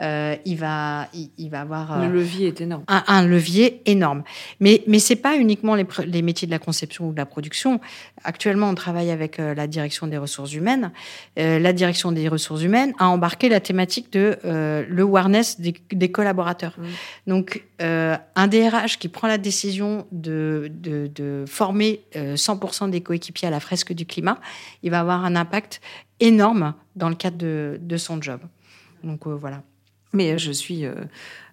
euh, il va, il, va avoir le euh, levier est énorme. Un, levier énorme. Mais mais c'est pas uniquement les, métiers de la conception ou de la production. Actuellement, on travaille avec euh, la direction des ressources humaines. la direction des ressources humaines a embarqué la thématique de le awareness des, collaborateurs. Mmh. Donc un DRH qui prend la décision de, de, former 100% des coéquipiers à la fresque du climat, il va avoir un impact énorme dans le cadre de, de son job. Donc voilà. Mais euh, je suis euh,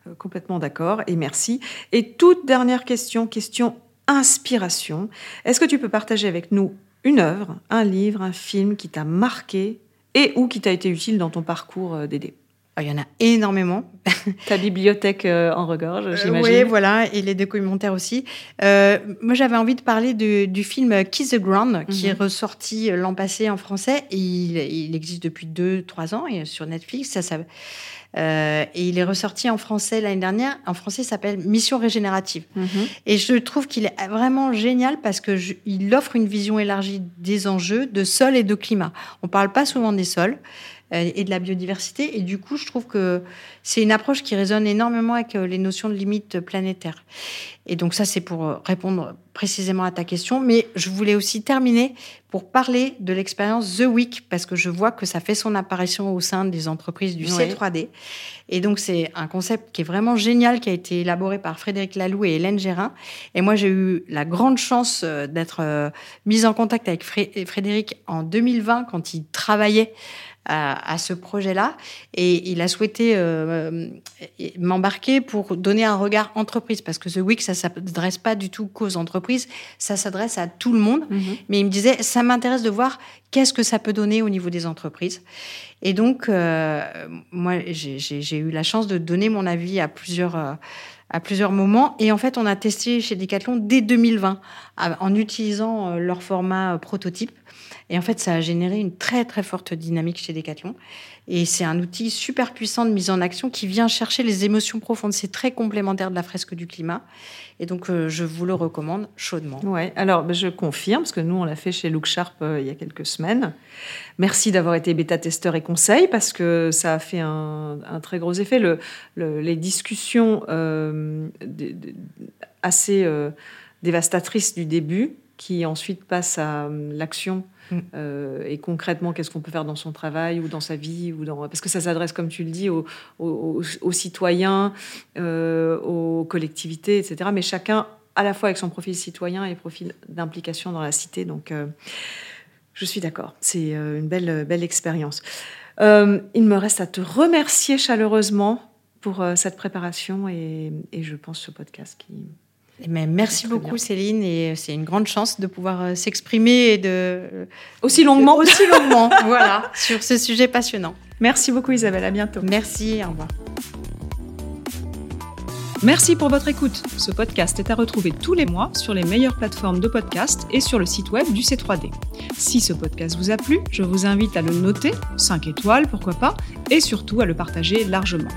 euh, complètement d'accord et merci. Et toute dernière question, question inspiration. Est-ce que tu peux partager avec nous une œuvre, un livre, un film qui t'a marqué et ou qui t'a été utile dans ton parcours d'aider ah, il y en a énormément. Ta bibliothèque en regorge, j'imagine. oui, voilà, et les documentaires aussi. moi, j'avais envie de parler du film Kiss the Ground, qui est mhm. ressorti l'an passé en français. il, il, existe depuis 2-3 ans et sur Netflix. Ça, ça, euh, et il est ressorti en français l'année dernière. En français, il s'appelle Mission régénérative. Mhm. Et je trouve qu'il est vraiment génial parce que il offre une vision élargie des enjeux de sol et de climat. On parle pas souvent des sols et de la biodiversité. Et du coup, je trouve que c'est une approche qui résonne énormément avec euh, les notions de limites planétaires. Et donc ça, c'est pour euh, répondre précisément à ta question. Mais je voulais aussi terminer pour parler de l'expérience The Week, parce que je vois que ça fait son apparition au sein des entreprises du C3D. Et donc, c'est un concept qui est vraiment génial, qui a été élaboré par Frédéric Laloux et Hélène Gérin. Et moi, j'ai eu la grande chance d'être mise en contact avec Frédéric en 2020, quand il travaillait à, ce projet-là et il a souhaité euh, m'embarquer pour donner un regard entreprise parce que The Week ça s'adresse pas du tout qu'aux entreprises, ça s'adresse à tout le monde. Mm-hmm. Mais il me disait ça m'intéresse de voir qu'est-ce que ça peut donner au niveau des entreprises. Et donc euh, moi j'ai eu la chance de donner mon avis à plusieurs euh, à plusieurs moments. Et en fait, on a testé chez Decathlon dès 2020 en utilisant leur format prototype. Et en fait, ça a généré une très très forte dynamique chez Decathlon. Et c'est un outil super puissant de mise en action qui vient chercher les émotions profondes. C'est très complémentaire de la fresque du climat. Et donc, euh, je vous le recommande chaudement. Ouais, alors ben, je confirme, parce que nous, on l'a fait chez Look Sharp euh, il y a quelques semaines. Merci d'avoir été bêta-testeur et conseil, parce que ça a fait un, très gros effet. Le, les discussions euh, assez dévastatrices du début, qui ensuite passent à l'action Mm. Euh, et concrètement, qu'est-ce qu'on peut faire dans son travail ou dans sa vie ou dans... Parce que ça s'adresse, comme tu le dis, aux, citoyens, euh, aux collectivités, etc. Mais chacun, à la fois avec son profil citoyen et profil d'implication dans la cité. Donc, euh, je suis d'accord. C'est une belle, belle expérience. il me reste à te remercier chaleureusement pour cette préparation et, et je pense ce podcast qui mais merci beaucoup Céline et c'est une grande chance de pouvoir euh, s'exprimer et de aussi longuement aussi longuement voilà sur ce sujet passionnant. Merci beaucoup Isabelle, à bientôt. Merci, au revoir. Merci pour votre écoute. Ce podcast est à retrouver tous les mois sur les meilleures plateformes de podcast et sur le site web du C3D. Si ce podcast vous a plu, je vous invite à le noter, 5 étoiles pourquoi pas, et surtout à le partager largement.